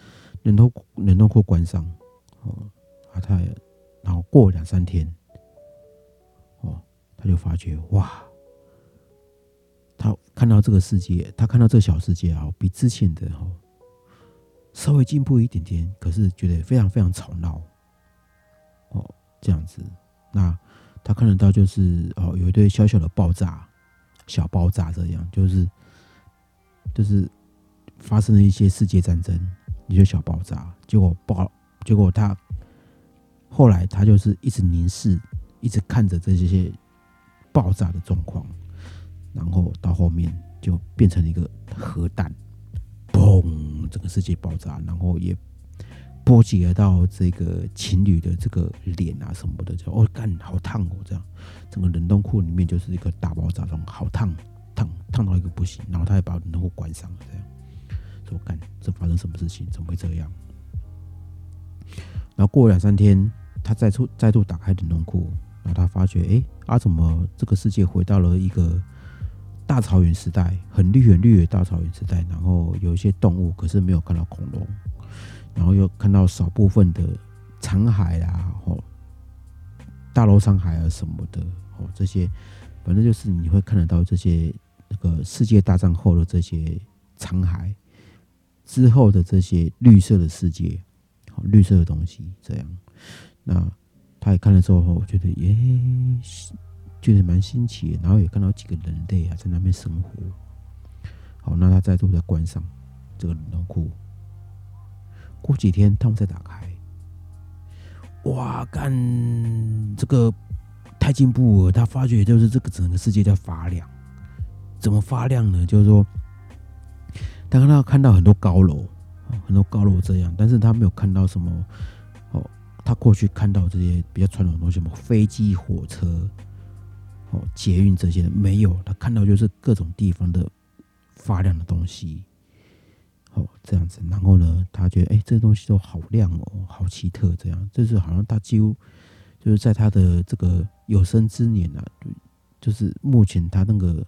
[SPEAKER 1] 冷冻冷冻库关上，哦，啊，他然后过两三天，哦，他就发觉哇。他看到这个世界，他看到这个小世界啊，比之前的哦稍微进步一点点，可是觉得非常非常吵闹哦，这样子。那他看得到就是哦，有一堆小小的爆炸，小爆炸这样，就是就是发生了一些世界战争，一些小爆炸，结果爆，结果他后来他就是一直凝视，一直看着这些爆炸的状况。然后到后面就变成了一个核弹，砰整个世界爆炸，然后也波及了到这个情侣的这个脸啊什么的，就哦干，好烫哦！这样，整个冷冻库里面就是一个大爆炸中，好烫，烫烫到一个不行。然后他也把冷冻库关上了，这样说干，这发生什么事情？怎么会这样？然后过了两三天，他再出再度打开冷冻库，然后他发觉，哎，啊，怎么这个世界回到了一个。大草原时代，很绿很绿的大草原时代，然后有一些动物，可是没有看到恐龙，然后又看到少部分的残骸啦，哦，大楼残骸啊什么的，哦，这些反正就是你会看得到这些那个世界大战后的这些残骸之后的这些绿色的世界，好绿色的东西，这样，那他也看了之后，我觉得耶。觉得蛮新奇，然后也看到几个人类啊在那边生活。好，那他再度再关上这个冷冻库。过几天他们再打开，哇，干这个太进步了！他发觉就是这个整个世界在发亮，怎么发亮呢？就是说，他看到看到很多高楼，很多高楼这样，但是他没有看到什么哦，他过去看到这些比较传统的东西，什么飞机、火车。捷运这些没有，他看到就是各种地方的发亮的东西，哦，这样子，然后呢，他觉得哎，这东西都好亮哦，好奇特，这样，就是好像他几乎就是在他的这个有生之年啊，就是目前他那个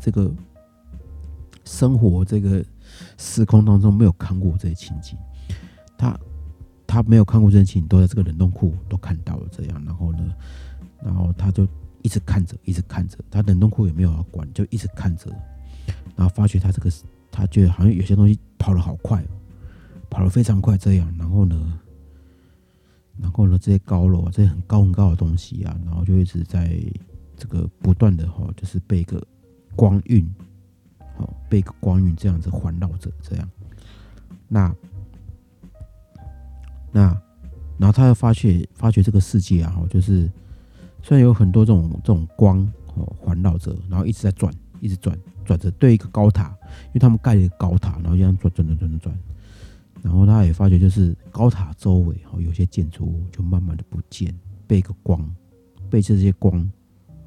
[SPEAKER 1] 这个生活这个时空当中没有看过这些情景，他他没有看过这些情景，都在这个冷冻库都看到了这样，然后呢？然后他就一直看着，一直看着，他冷冻库也没有要管，就一直看着。然后发觉他这个，他觉得好像有些东西跑得好快，跑得非常快这样。然后呢，然后呢，这些高楼啊，这些很高很高的东西啊，然后就一直在这个不断的哈，就是被一个光晕，哦，被一个光晕这样子环绕着这样。那那然后他又发觉，发觉这个世界啊，就是。虽然有很多这种这种光哦环绕着，然后一直在转，一直转转着对一个高塔，因为他们盖了一个高塔，然后这样转转转转转，然后他也发觉就是高塔周围哦有些建筑物就慢慢的不见，被一个光被这些光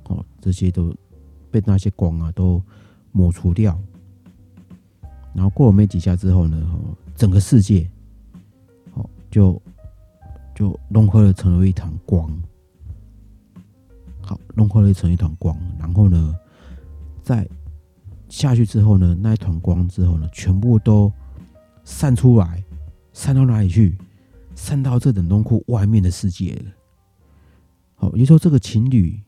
[SPEAKER 1] 哦这些都被那些光啊都抹除掉，然后过了没几下之后呢，哦整个世界哦就就融合了成为一团光。好，融合了成一团光，然后呢，在下去之后呢，那一团光之后呢，全部都散出来，散到哪里去？散到这冷冻库外面的世界了。好，也就说这个情侣，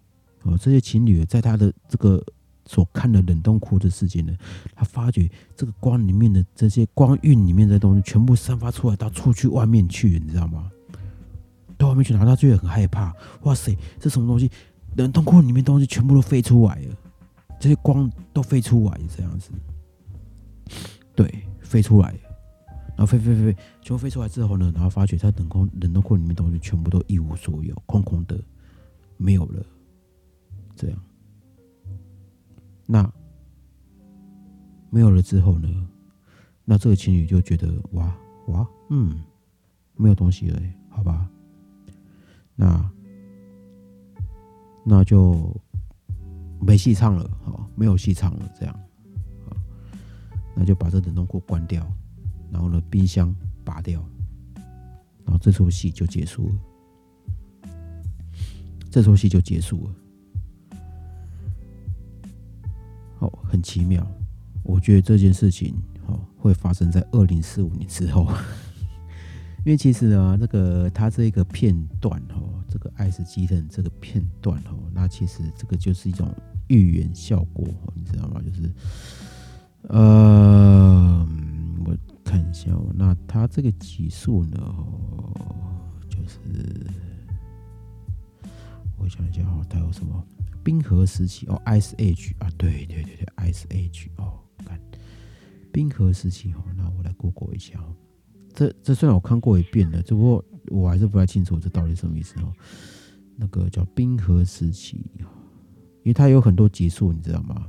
[SPEAKER 1] 哦，这些情侣在他的这个所看的冷冻库的世界呢，他发觉这个光里面的这些光晕里面的东西，全部散发出来到出去外面去，你知道吗？到外面去，然后他就会很害怕。哇塞，这什么东西？冷冻库里面东西全部都飞出来了，这些光都飞出来，这样子，对，飞出来，然后飞飞飞飞，全部飞出来之后呢，然后发觉他冷空冷冻库里面东西全部都一无所有，空空的，没有了，这样，那没有了之后呢，那这个情侣就觉得哇哇，嗯，没有东西了，好吧，那。那就没戏唱了，好，没有戏唱了，这样，啊，那就把这冷冻库关掉，然后呢，冰箱拔掉，然后这出戏就结束了，这出戏就结束了。哦，很奇妙，我觉得这件事情哦会发生在二零四五年之后，因为其实呢，这个它这个片段哦，这个爱斯基的这个片段哦，那其实这个就是一种预言效果，你知道吗？就是，呃，我看一下哦，那它这个级数呢，就是我想一下哦，它有什么？冰河时期哦，Ice Age 啊，对对对对，Ice Age 哦，看冰河时期哦，那我来 Google 一下哦。这这虽然我看过一遍了，只不过我还是不太清楚这到底什么意思哦。那个叫冰河时期，因为它有很多级数，你知道吗？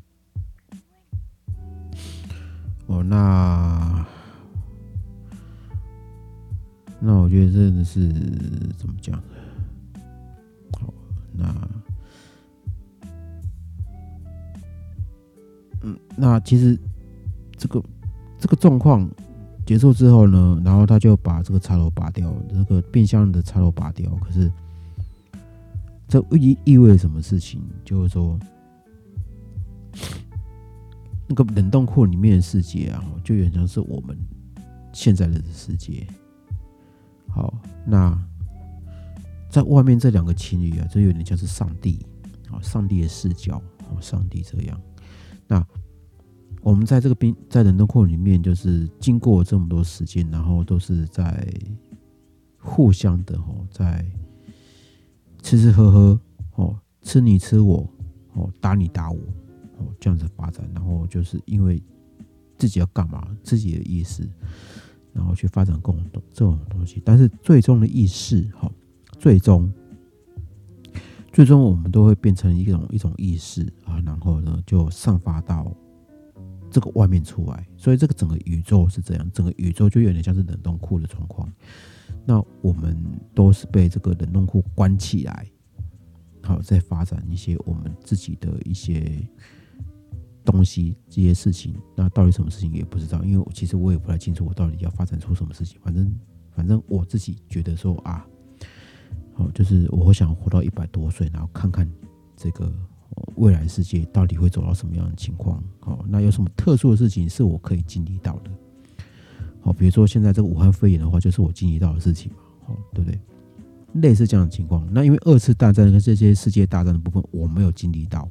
[SPEAKER 1] 哦，那那我觉得真的是怎么讲？好，那。嗯，那其实这个这个状况结束之后呢，然后他就把这个插头拔掉，这个冰箱的插头拔掉。可是这意意味着什么事情？就是说，那个冷冻库里面的世界啊，就原像是我们现在的世界。好，那在外面这两个情侣啊，这有点像是上帝啊，上帝的视角，哦，上帝这样。那我们在这个冰在冷冻库里面，就是经过这么多时间，然后都是在互相的哦，在吃吃喝喝哦，吃你吃我哦，打你打我哦，这样子发展，然后就是因为自己要干嘛，自己的意识，然后去发展共同这种东西，但是最终的意识哈，最终。最终，我们都会变成一种一种意识啊，然后呢，就散发到这个外面出来。所以，这个整个宇宙是这样，整个宇宙就有点像是冷冻库的状况。那我们都是被这个冷冻库关起来，好，在发展一些我们自己的一些东西，这些事情。那到底什么事情也不知道，因为其实我也不太清楚，我到底要发展出什么事情。反正，反正我自己觉得说啊。好，就是我想活到一百多岁，然后看看这个未来世界到底会走到什么样的情况。好，那有什么特殊的事情是我可以经历到的？好，比如说现在这个武汉肺炎的话，就是我经历到的事情嘛，好，对不对？类似这样的情况，那因为二次大战跟这些世界大战的部分我没有经历到，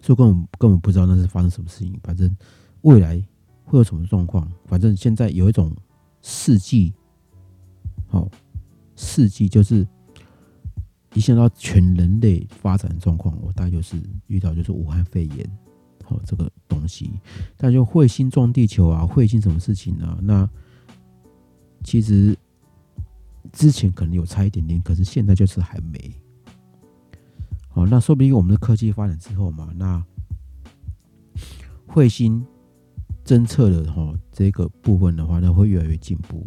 [SPEAKER 1] 所以根本根本不知道那是发生什么事情。反正未来会有什么状况，反正现在有一种世纪，好。世纪就是一想到全人类发展状况，我大概就是遇到就是武汉肺炎，好这个东西，但就彗星撞地球啊，彗星什么事情呢？那其实之前可能有差一点点，可是现在就是还没。好，那说不定我们的科技发展之后嘛，那彗星侦测的哈这个部分的话，那会越来越进步。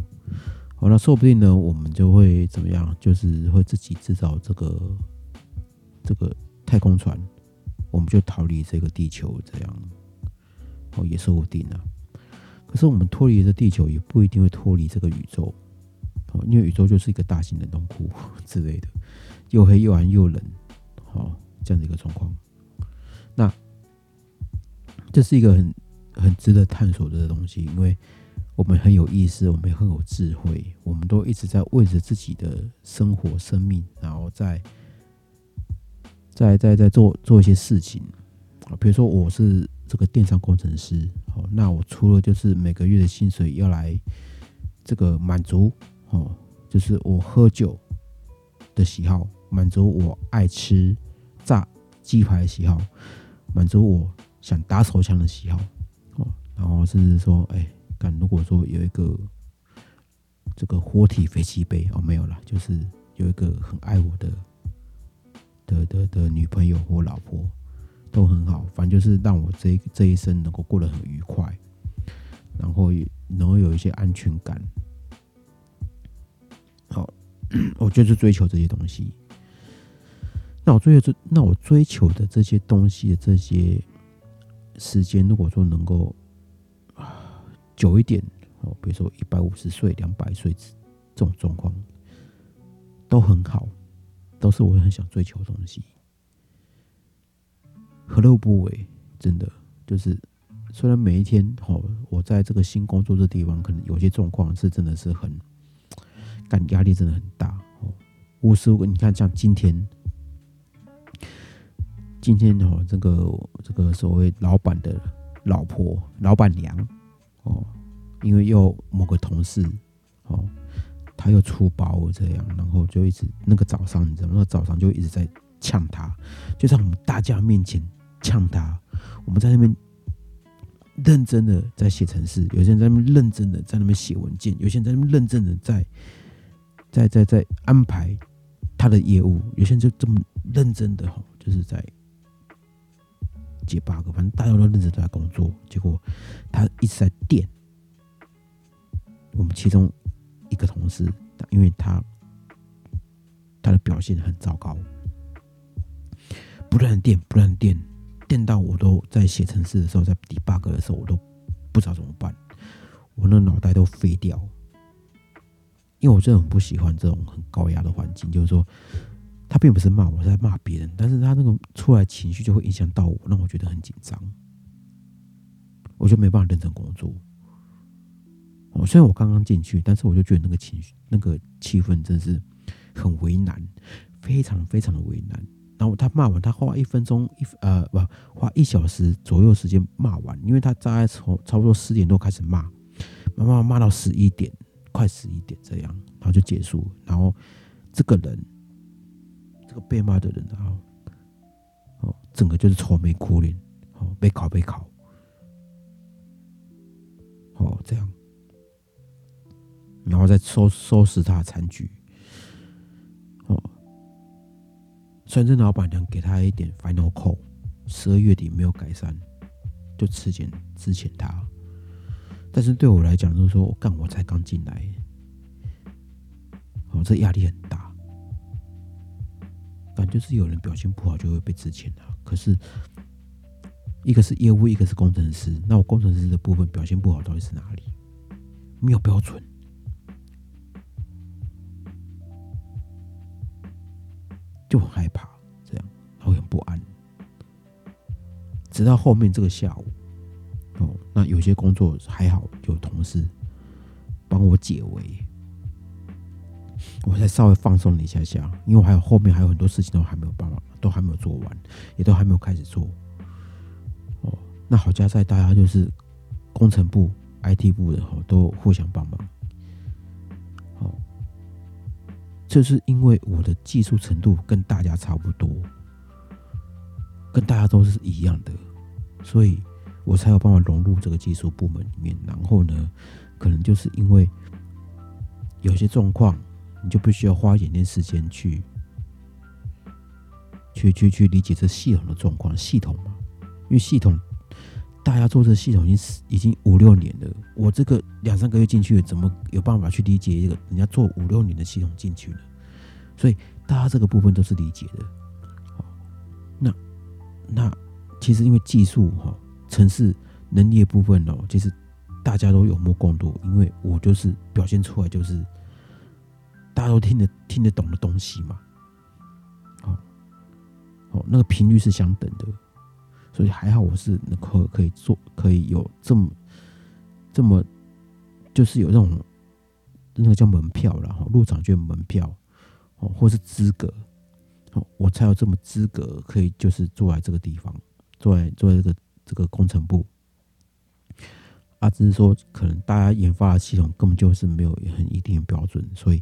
[SPEAKER 1] 好，那说不定呢，我们就会怎么样？就是会自己制造这个这个太空船，我们就逃离这个地球，这样哦，也说不定啊。可是我们脱离了地球，也不一定会脱离这个宇宙哦，因为宇宙就是一个大型的洞窟 之类的，又黑又暗又冷，哦，这样的一个状况。那这是一个很很值得探索的东西，因为。我们很有意思，我们很有智慧，我们都一直在为着自己的生活、生命，然后在在在在做做一些事情啊。比如说，我是这个电商工程师，好，那我除了就是每个月的薪水要来这个满足哦，就是我喝酒的喜好，满足我爱吃炸鸡排的喜好，满足我想打手枪的喜好哦，然后甚至说，哎。如果说有一个这个活体飞机杯哦，没有了，就是有一个很爱我的的的的女朋友或老婆都很好，反正就是让我这这一生能够过得很愉快，然后能够有一些安全感。好，我就是追求这些东西。那我追求这，那我追求的这些东西的这些时间，如果说能够久一点哦，比如说一百五十岁、两百岁这种状况，都很好，都是我很想追求的东西。何乐不为？真的就是，虽然每一天哦，我在这个新工作这地方，可能有些状况是真的是很，感压力真的很大哦。无时无刻，你看像今天。今天哦，这个这个所谓老板的老婆、老板娘哦，因为又某个同事哦，他又出包这样，然后就一直那个早上，你知道吗？那个早上就一直在呛他，就在我们大家面前呛他。我们在那边认真的在写程式，有些人在那边认真的在那边写文件，有些人在那边认真的在在在在安排他的业务，有些人就这么认真的哈，就是在。解 bug，反正大家都认真在工作，结果他一直在电我们其中一个同事，因为他他的表现很糟糕，不断电，不断电，电到我都在写程式的时候，在 debug 的时候，我都不知道怎么办，我那脑袋都飞掉，因为我真的很不喜欢这种很高压的环境，就是说。他并不是骂我，是在骂别人，但是他那个出来情绪就会影响到我，让我觉得很紧张，我就没办法认真工作。哦，虽然我刚刚进去，但是我就觉得那个情绪、那个气氛真是很为难，非常非常的为难。然后他骂完，他花一分钟一呃不花一小时左右时间骂完，因为他大概从差不多十点多开始骂，慢慢骂到十一点，快十一点这样，然后就结束。然后这个人。被骂的人啊，哦，整个就是愁眉苦脸，哦，被考被考，哦，这样，然后再收收拾他的残局，哦，深圳老板娘给他一点 final call，十二月底没有改善，就辞遣辞遣他，但是对我来讲，就是说我干我才刚进来，哦，这压力很大。感觉是有人表现不好就会被辞遣的，可是一个是业务，一个是工程师。那我工程师的部分表现不好到底是哪里？没有标准，就很害怕，这样会很不安。直到后面这个下午，哦，那有些工作还好，有同事帮我解围。我才稍微放松了一下下，因为我还有后面还有很多事情都还没有办法，都还没有做完，也都还没有开始做。哦，那好家在大家就是工程部、IT 部的哈，都互相帮忙。哦，就是因为我的技术程度跟大家差不多，跟大家都是一样的，所以我才有办法融入这个技术部门里面。然后呢，可能就是因为有些状况。你就必须要花一点点时间去，去去去理解这系统的状况，系统嘛，因为系统大家做这系统已经已经五六年了，我这个两三个月进去，怎么有办法去理解一个人家做五六年的系统进去了？所以大家这个部分都是理解的。那那其实因为技术哈，城市能力的部分哦，其实大家都有目共睹，因为我就是表现出来就是。大家都听得听得懂的东西嘛，哦，哦，那个频率是相等的，所以还好我是可可以做，可以有这么这么，就是有这种那个叫门票然后入场券门票哦，或是资格哦，我才有这么资格可以就是坐在这个地方，坐在坐在这个这个工程部，啊，只是说可能大家研发的系统根本就是没有很一定的标准，所以。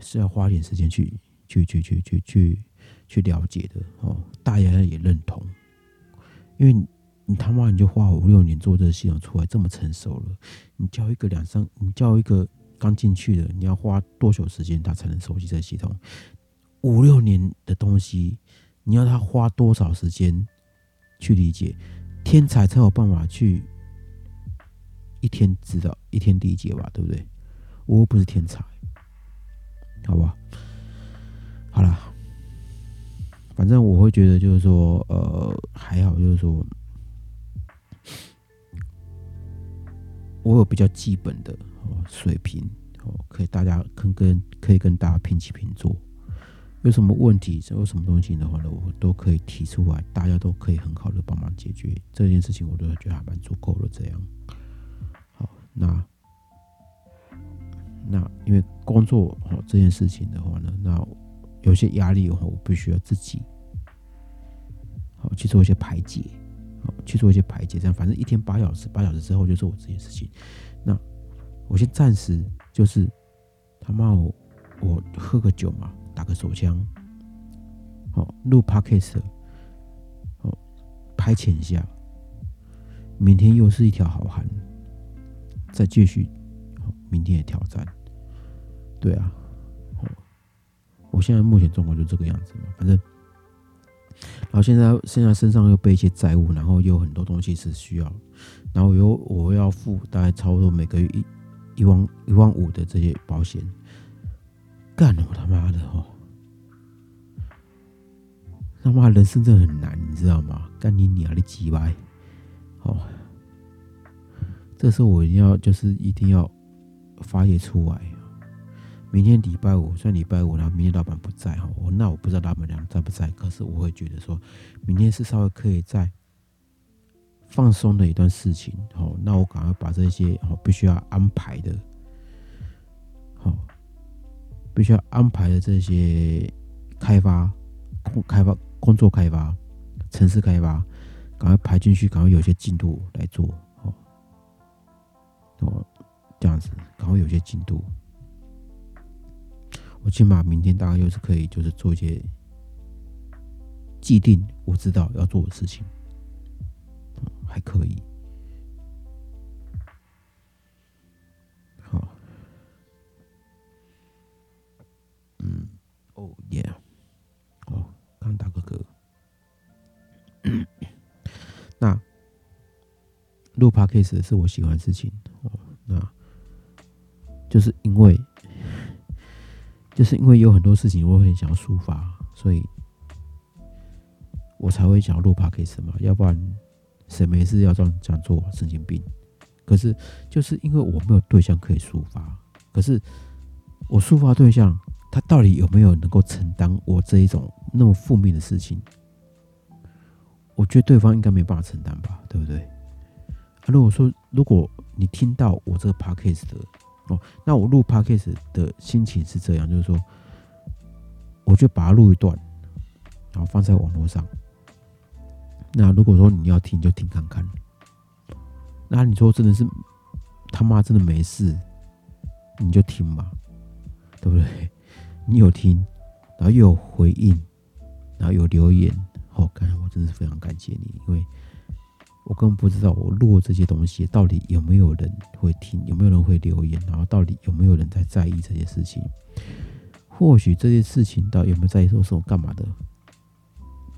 [SPEAKER 1] 是要花点时间去去去去去去去了解的哦，大家也认同，因为你他妈你就花五六年做这个系统出来这么成熟了，你教一个两三，你教一个刚进去的，你要花多久时间他才能熟悉这个系统？五六年的东西，你要他花多少时间去理解？天才才有办法去一天知道一天理解吧，对不对？我又不是天才。好吧，好了，反正我会觉得就是说，呃，还好，就是说，我有比较基本的哦水平哦，可以大家跟跟可以跟大家平起平坐。有什么问题，有什么东西的话呢，我都可以提出来，大家都可以很好的帮忙解决这件事情，我都觉得还蛮足够的。这样，好，那那因为工作哦这件事情的话呢，那有些压力的话，我必须要自己好去做一些排解，好去做一些排解。这样，反正一天八小时，八小时之后就做我这件事情。那我先暂时就是他妈我我喝个酒嘛。打个手枪，好录 podcast，好排遣一下，明天又是一条好汉，再继续，明天的挑战，对啊，我现在目前状况就这个样子嘛，反正，然后现在现在身上又背一些债务，然后又很多东西是需要，然后有我要付大概差不多每个月一一万一万五的这些保险。干我他妈的哦！他妈人生真的很难，你知道吗？干你娘的鸡巴！哦，这时候我一定要就是一定要发泄出来。明天礼拜五，算礼拜五，然后明天老板不在哈，我那我不知道老板娘在不在，可是我会觉得说，明天是稍微可以在放松的一段事情。哦，那我赶快把这些哦必须要安排的，好。必须要安排的这些开发、工开发、工作开发、城市开发，赶快排进去，赶快有些进度来做，哦，哦，这样子，然后有些进度。我起码明天大概又是可以，就是做一些既定我知道要做的事情，还可以。好，嗯哦耶！哦，刚打个嗝。那录 podcast 是我喜欢的事情哦。那就是因为，就是因为有很多事情我很想要抒发，所以我才会想要录 podcast 嘛。要不然谁没事要这样这样做？神经病！可是就是因为我没有对象可以抒发，可是我抒发对象。他到底有没有能够承担我这一种那么负面的事情？我觉得对方应该没办法承担吧，对不对？啊如果说如果你听到我这个 podcast 的哦，那我录 podcast 的心情是这样，就是说，我就把它录一段，然后放在网络上。那如果说你要听，就听看看。那你说真的是他妈真的没事，你就听吧，对不对？你有听，然后又有回应，然后有留言，好，感我真的是非常感谢你，因为我根本不知道我录这些东西到底有没有人会听，有没有人会留言，然后到底有没有人在在意这些事情。或许这些事情到底有没有在意，说是我干嘛的，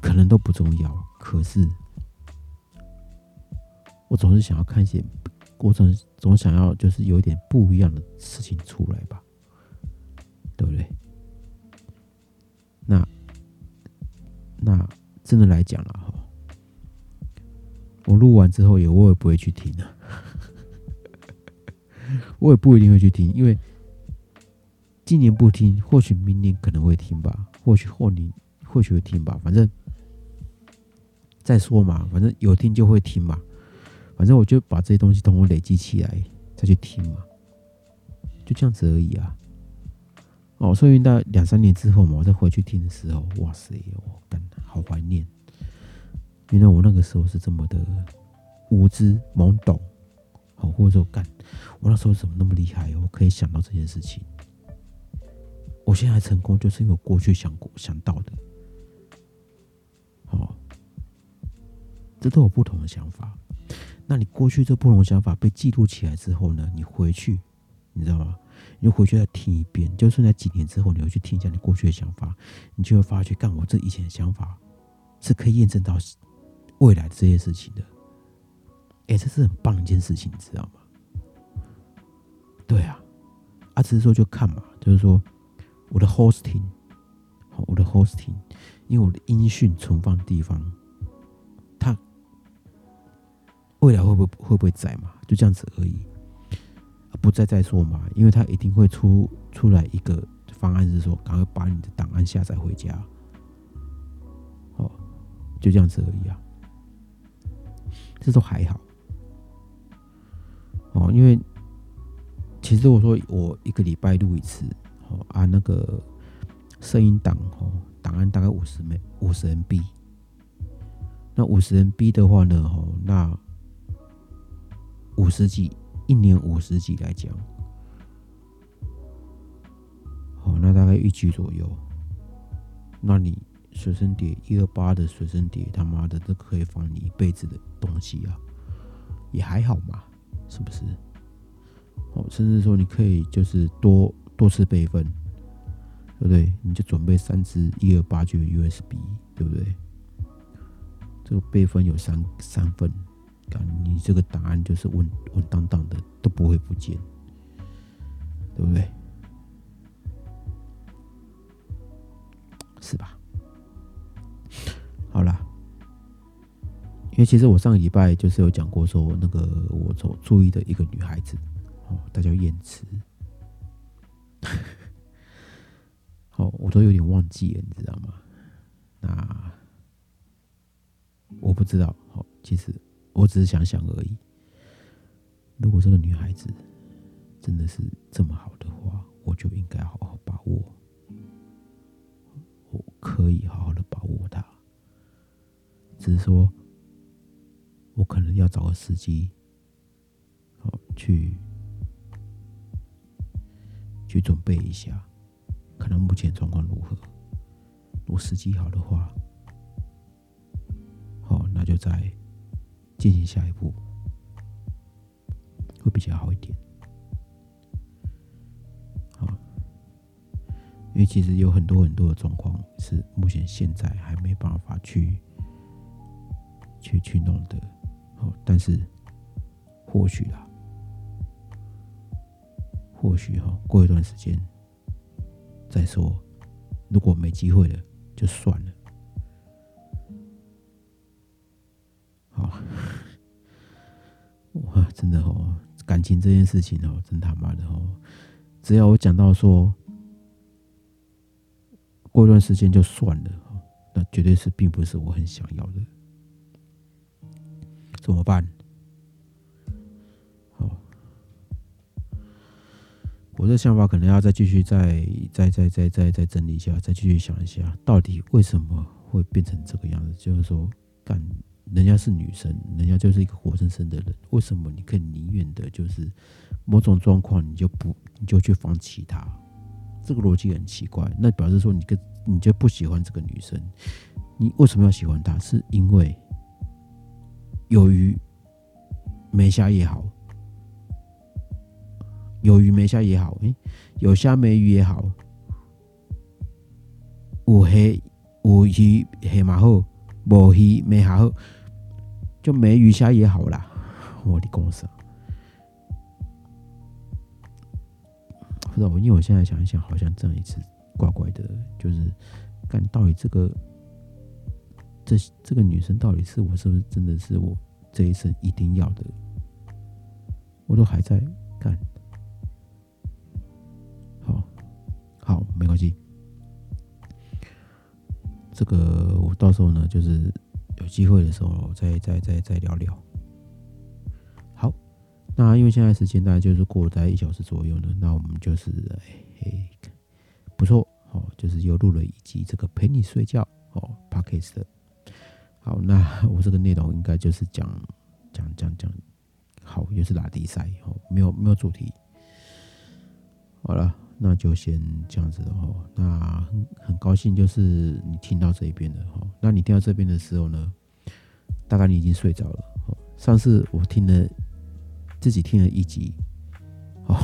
[SPEAKER 1] 可能都不重要。可是我总是想要看一些，过程，总想要就是有一点不一样的事情出来吧，对不对？那那真的来讲了哈，我录完之后也我也不会去听啊，我也不一定会去听，因为今年不听，或许明年可能会听吧，或许后年或许会听吧，反正再说嘛，反正有听就会听嘛，反正我就把这些东西等我累积起来再去听嘛，就这样子而已啊。哦，所以到两三年之后嘛，我再回去听的时候，哇塞，我感好怀念，原来我那个时候是这么的无知懵懂，好，或者说干，我那时候怎么那么厉害？我可以想到这件事情，我现在成功，就是因为我过去想过想到的，好，这都有不同的想法。那你过去这不同的想法被记录起来之后呢？你回去，你知道吗？你就回去再听一遍，就算在几年之后，你会去听一下你过去的想法，你就会发觉，干我这以前的想法是可以验证到未来这些事情的。哎，这是很棒一件事情，你知道吗？对啊，啊，只是说就看嘛，就是说我的 hosting，好，我的 hosting，因为我的音讯存放地方，它未来会不会会不会在嘛？就这样子而已，不在再说嘛。因为它一定会出出来一个方案，是说赶快把你的档案下载回家。哦，就这样子而已啊。这都还好。哦，因为其实我说我一个礼拜录一次，哦啊那个声音档哦。档案大概五十 M 五十 MB，那五十 MB 的话呢，哦，那五十几一年五十几来讲，哦，那大概一 G 左右。那你随身碟一二八的随身碟，他妈的都可以放你一辈子的东西啊，也还好嘛，是不是？哦，甚至说你可以就是多多次备份。对不对？你就准备三支一二八 G 的 USB，对不对？这个备份有三三份，你这个答案就是稳稳当当的，都不会不见，对不对？是吧？好啦，因为其实我上个礼拜就是有讲过，说那个我所注意的一个女孩子，哦，她叫燕慈。哦，我都有点忘记了，你知道吗？那我不知道。好，其实我只是想想而已。如果这个女孩子真的是这么好的话，我就应该好好把握。我可以好好的把握她，只是说，我可能要找个时机，好去去准备一下。看到目前状况如何？如果时机好的话，好，那就再进行下一步，会比较好一点。好，因为其实有很多很多的状况是目前现在还没办法去去去弄的。好，但是或许啦，或许哈，过一段时间。再说，如果没机会了，就算了。好，哇，真的哦，感情这件事情哦，真他妈的哦，只要我讲到说，过一段时间就算了，那绝对是并不是我很想要的，怎么办？好我的想法可能要再继续再再再再再再整理一下，再继续想一下，到底为什么会变成这个样子？就是说，干人家是女生，人家就是一个活生生的人，为什么你可以宁愿的，就是某种状况你就不你就去放弃她？这个逻辑很奇怪。那表示说你跟你就不喜欢这个女生，你为什么要喜欢她？是因为有鱼没虾也好。有鱼没虾也好，诶，有虾没鱼也好，有黑有鱼黑马好，无鱼没虾好，就没鱼虾也好啦。我的公司，不知道，因为我现在想一想，好像这样一次怪怪的，就是看到底这个这这个女生到底是我是不是真的是我这一生一定要的，我都还在干。好，好没关系。这个我到时候呢，就是有机会的时候再再再再聊聊。好，那因为现在时间大概就是过在一小时左右呢，那我们就是哎，不错，哦，就是又录了一集这个陪你睡觉哦 p o c a s t 好，那我这个内容应该就是讲讲讲讲，好，又是拉迪赛哦，没有没有主题。好了。那就先这样子的哦，那很很高兴，就是你听到这一边的哈。那你听到这边的时候呢，大概你已经睡着了。上次我听了自己听了一集，哦，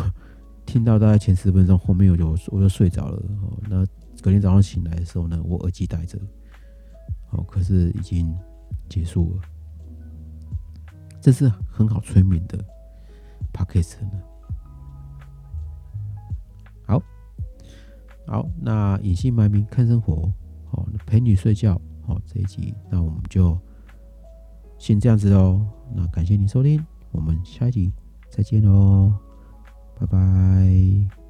[SPEAKER 1] 听到大概前十分钟，后面我就我就睡着了。哦，那隔天早上醒来的时候呢，我耳机戴着，可是已经结束了。这是很好催眠的 p o c k e t 呢。好，好，那隐姓埋名看生活，好，陪你睡觉，好这一集，那我们就先这样子哦。那感谢您收听，我们下一集再见喽，拜拜。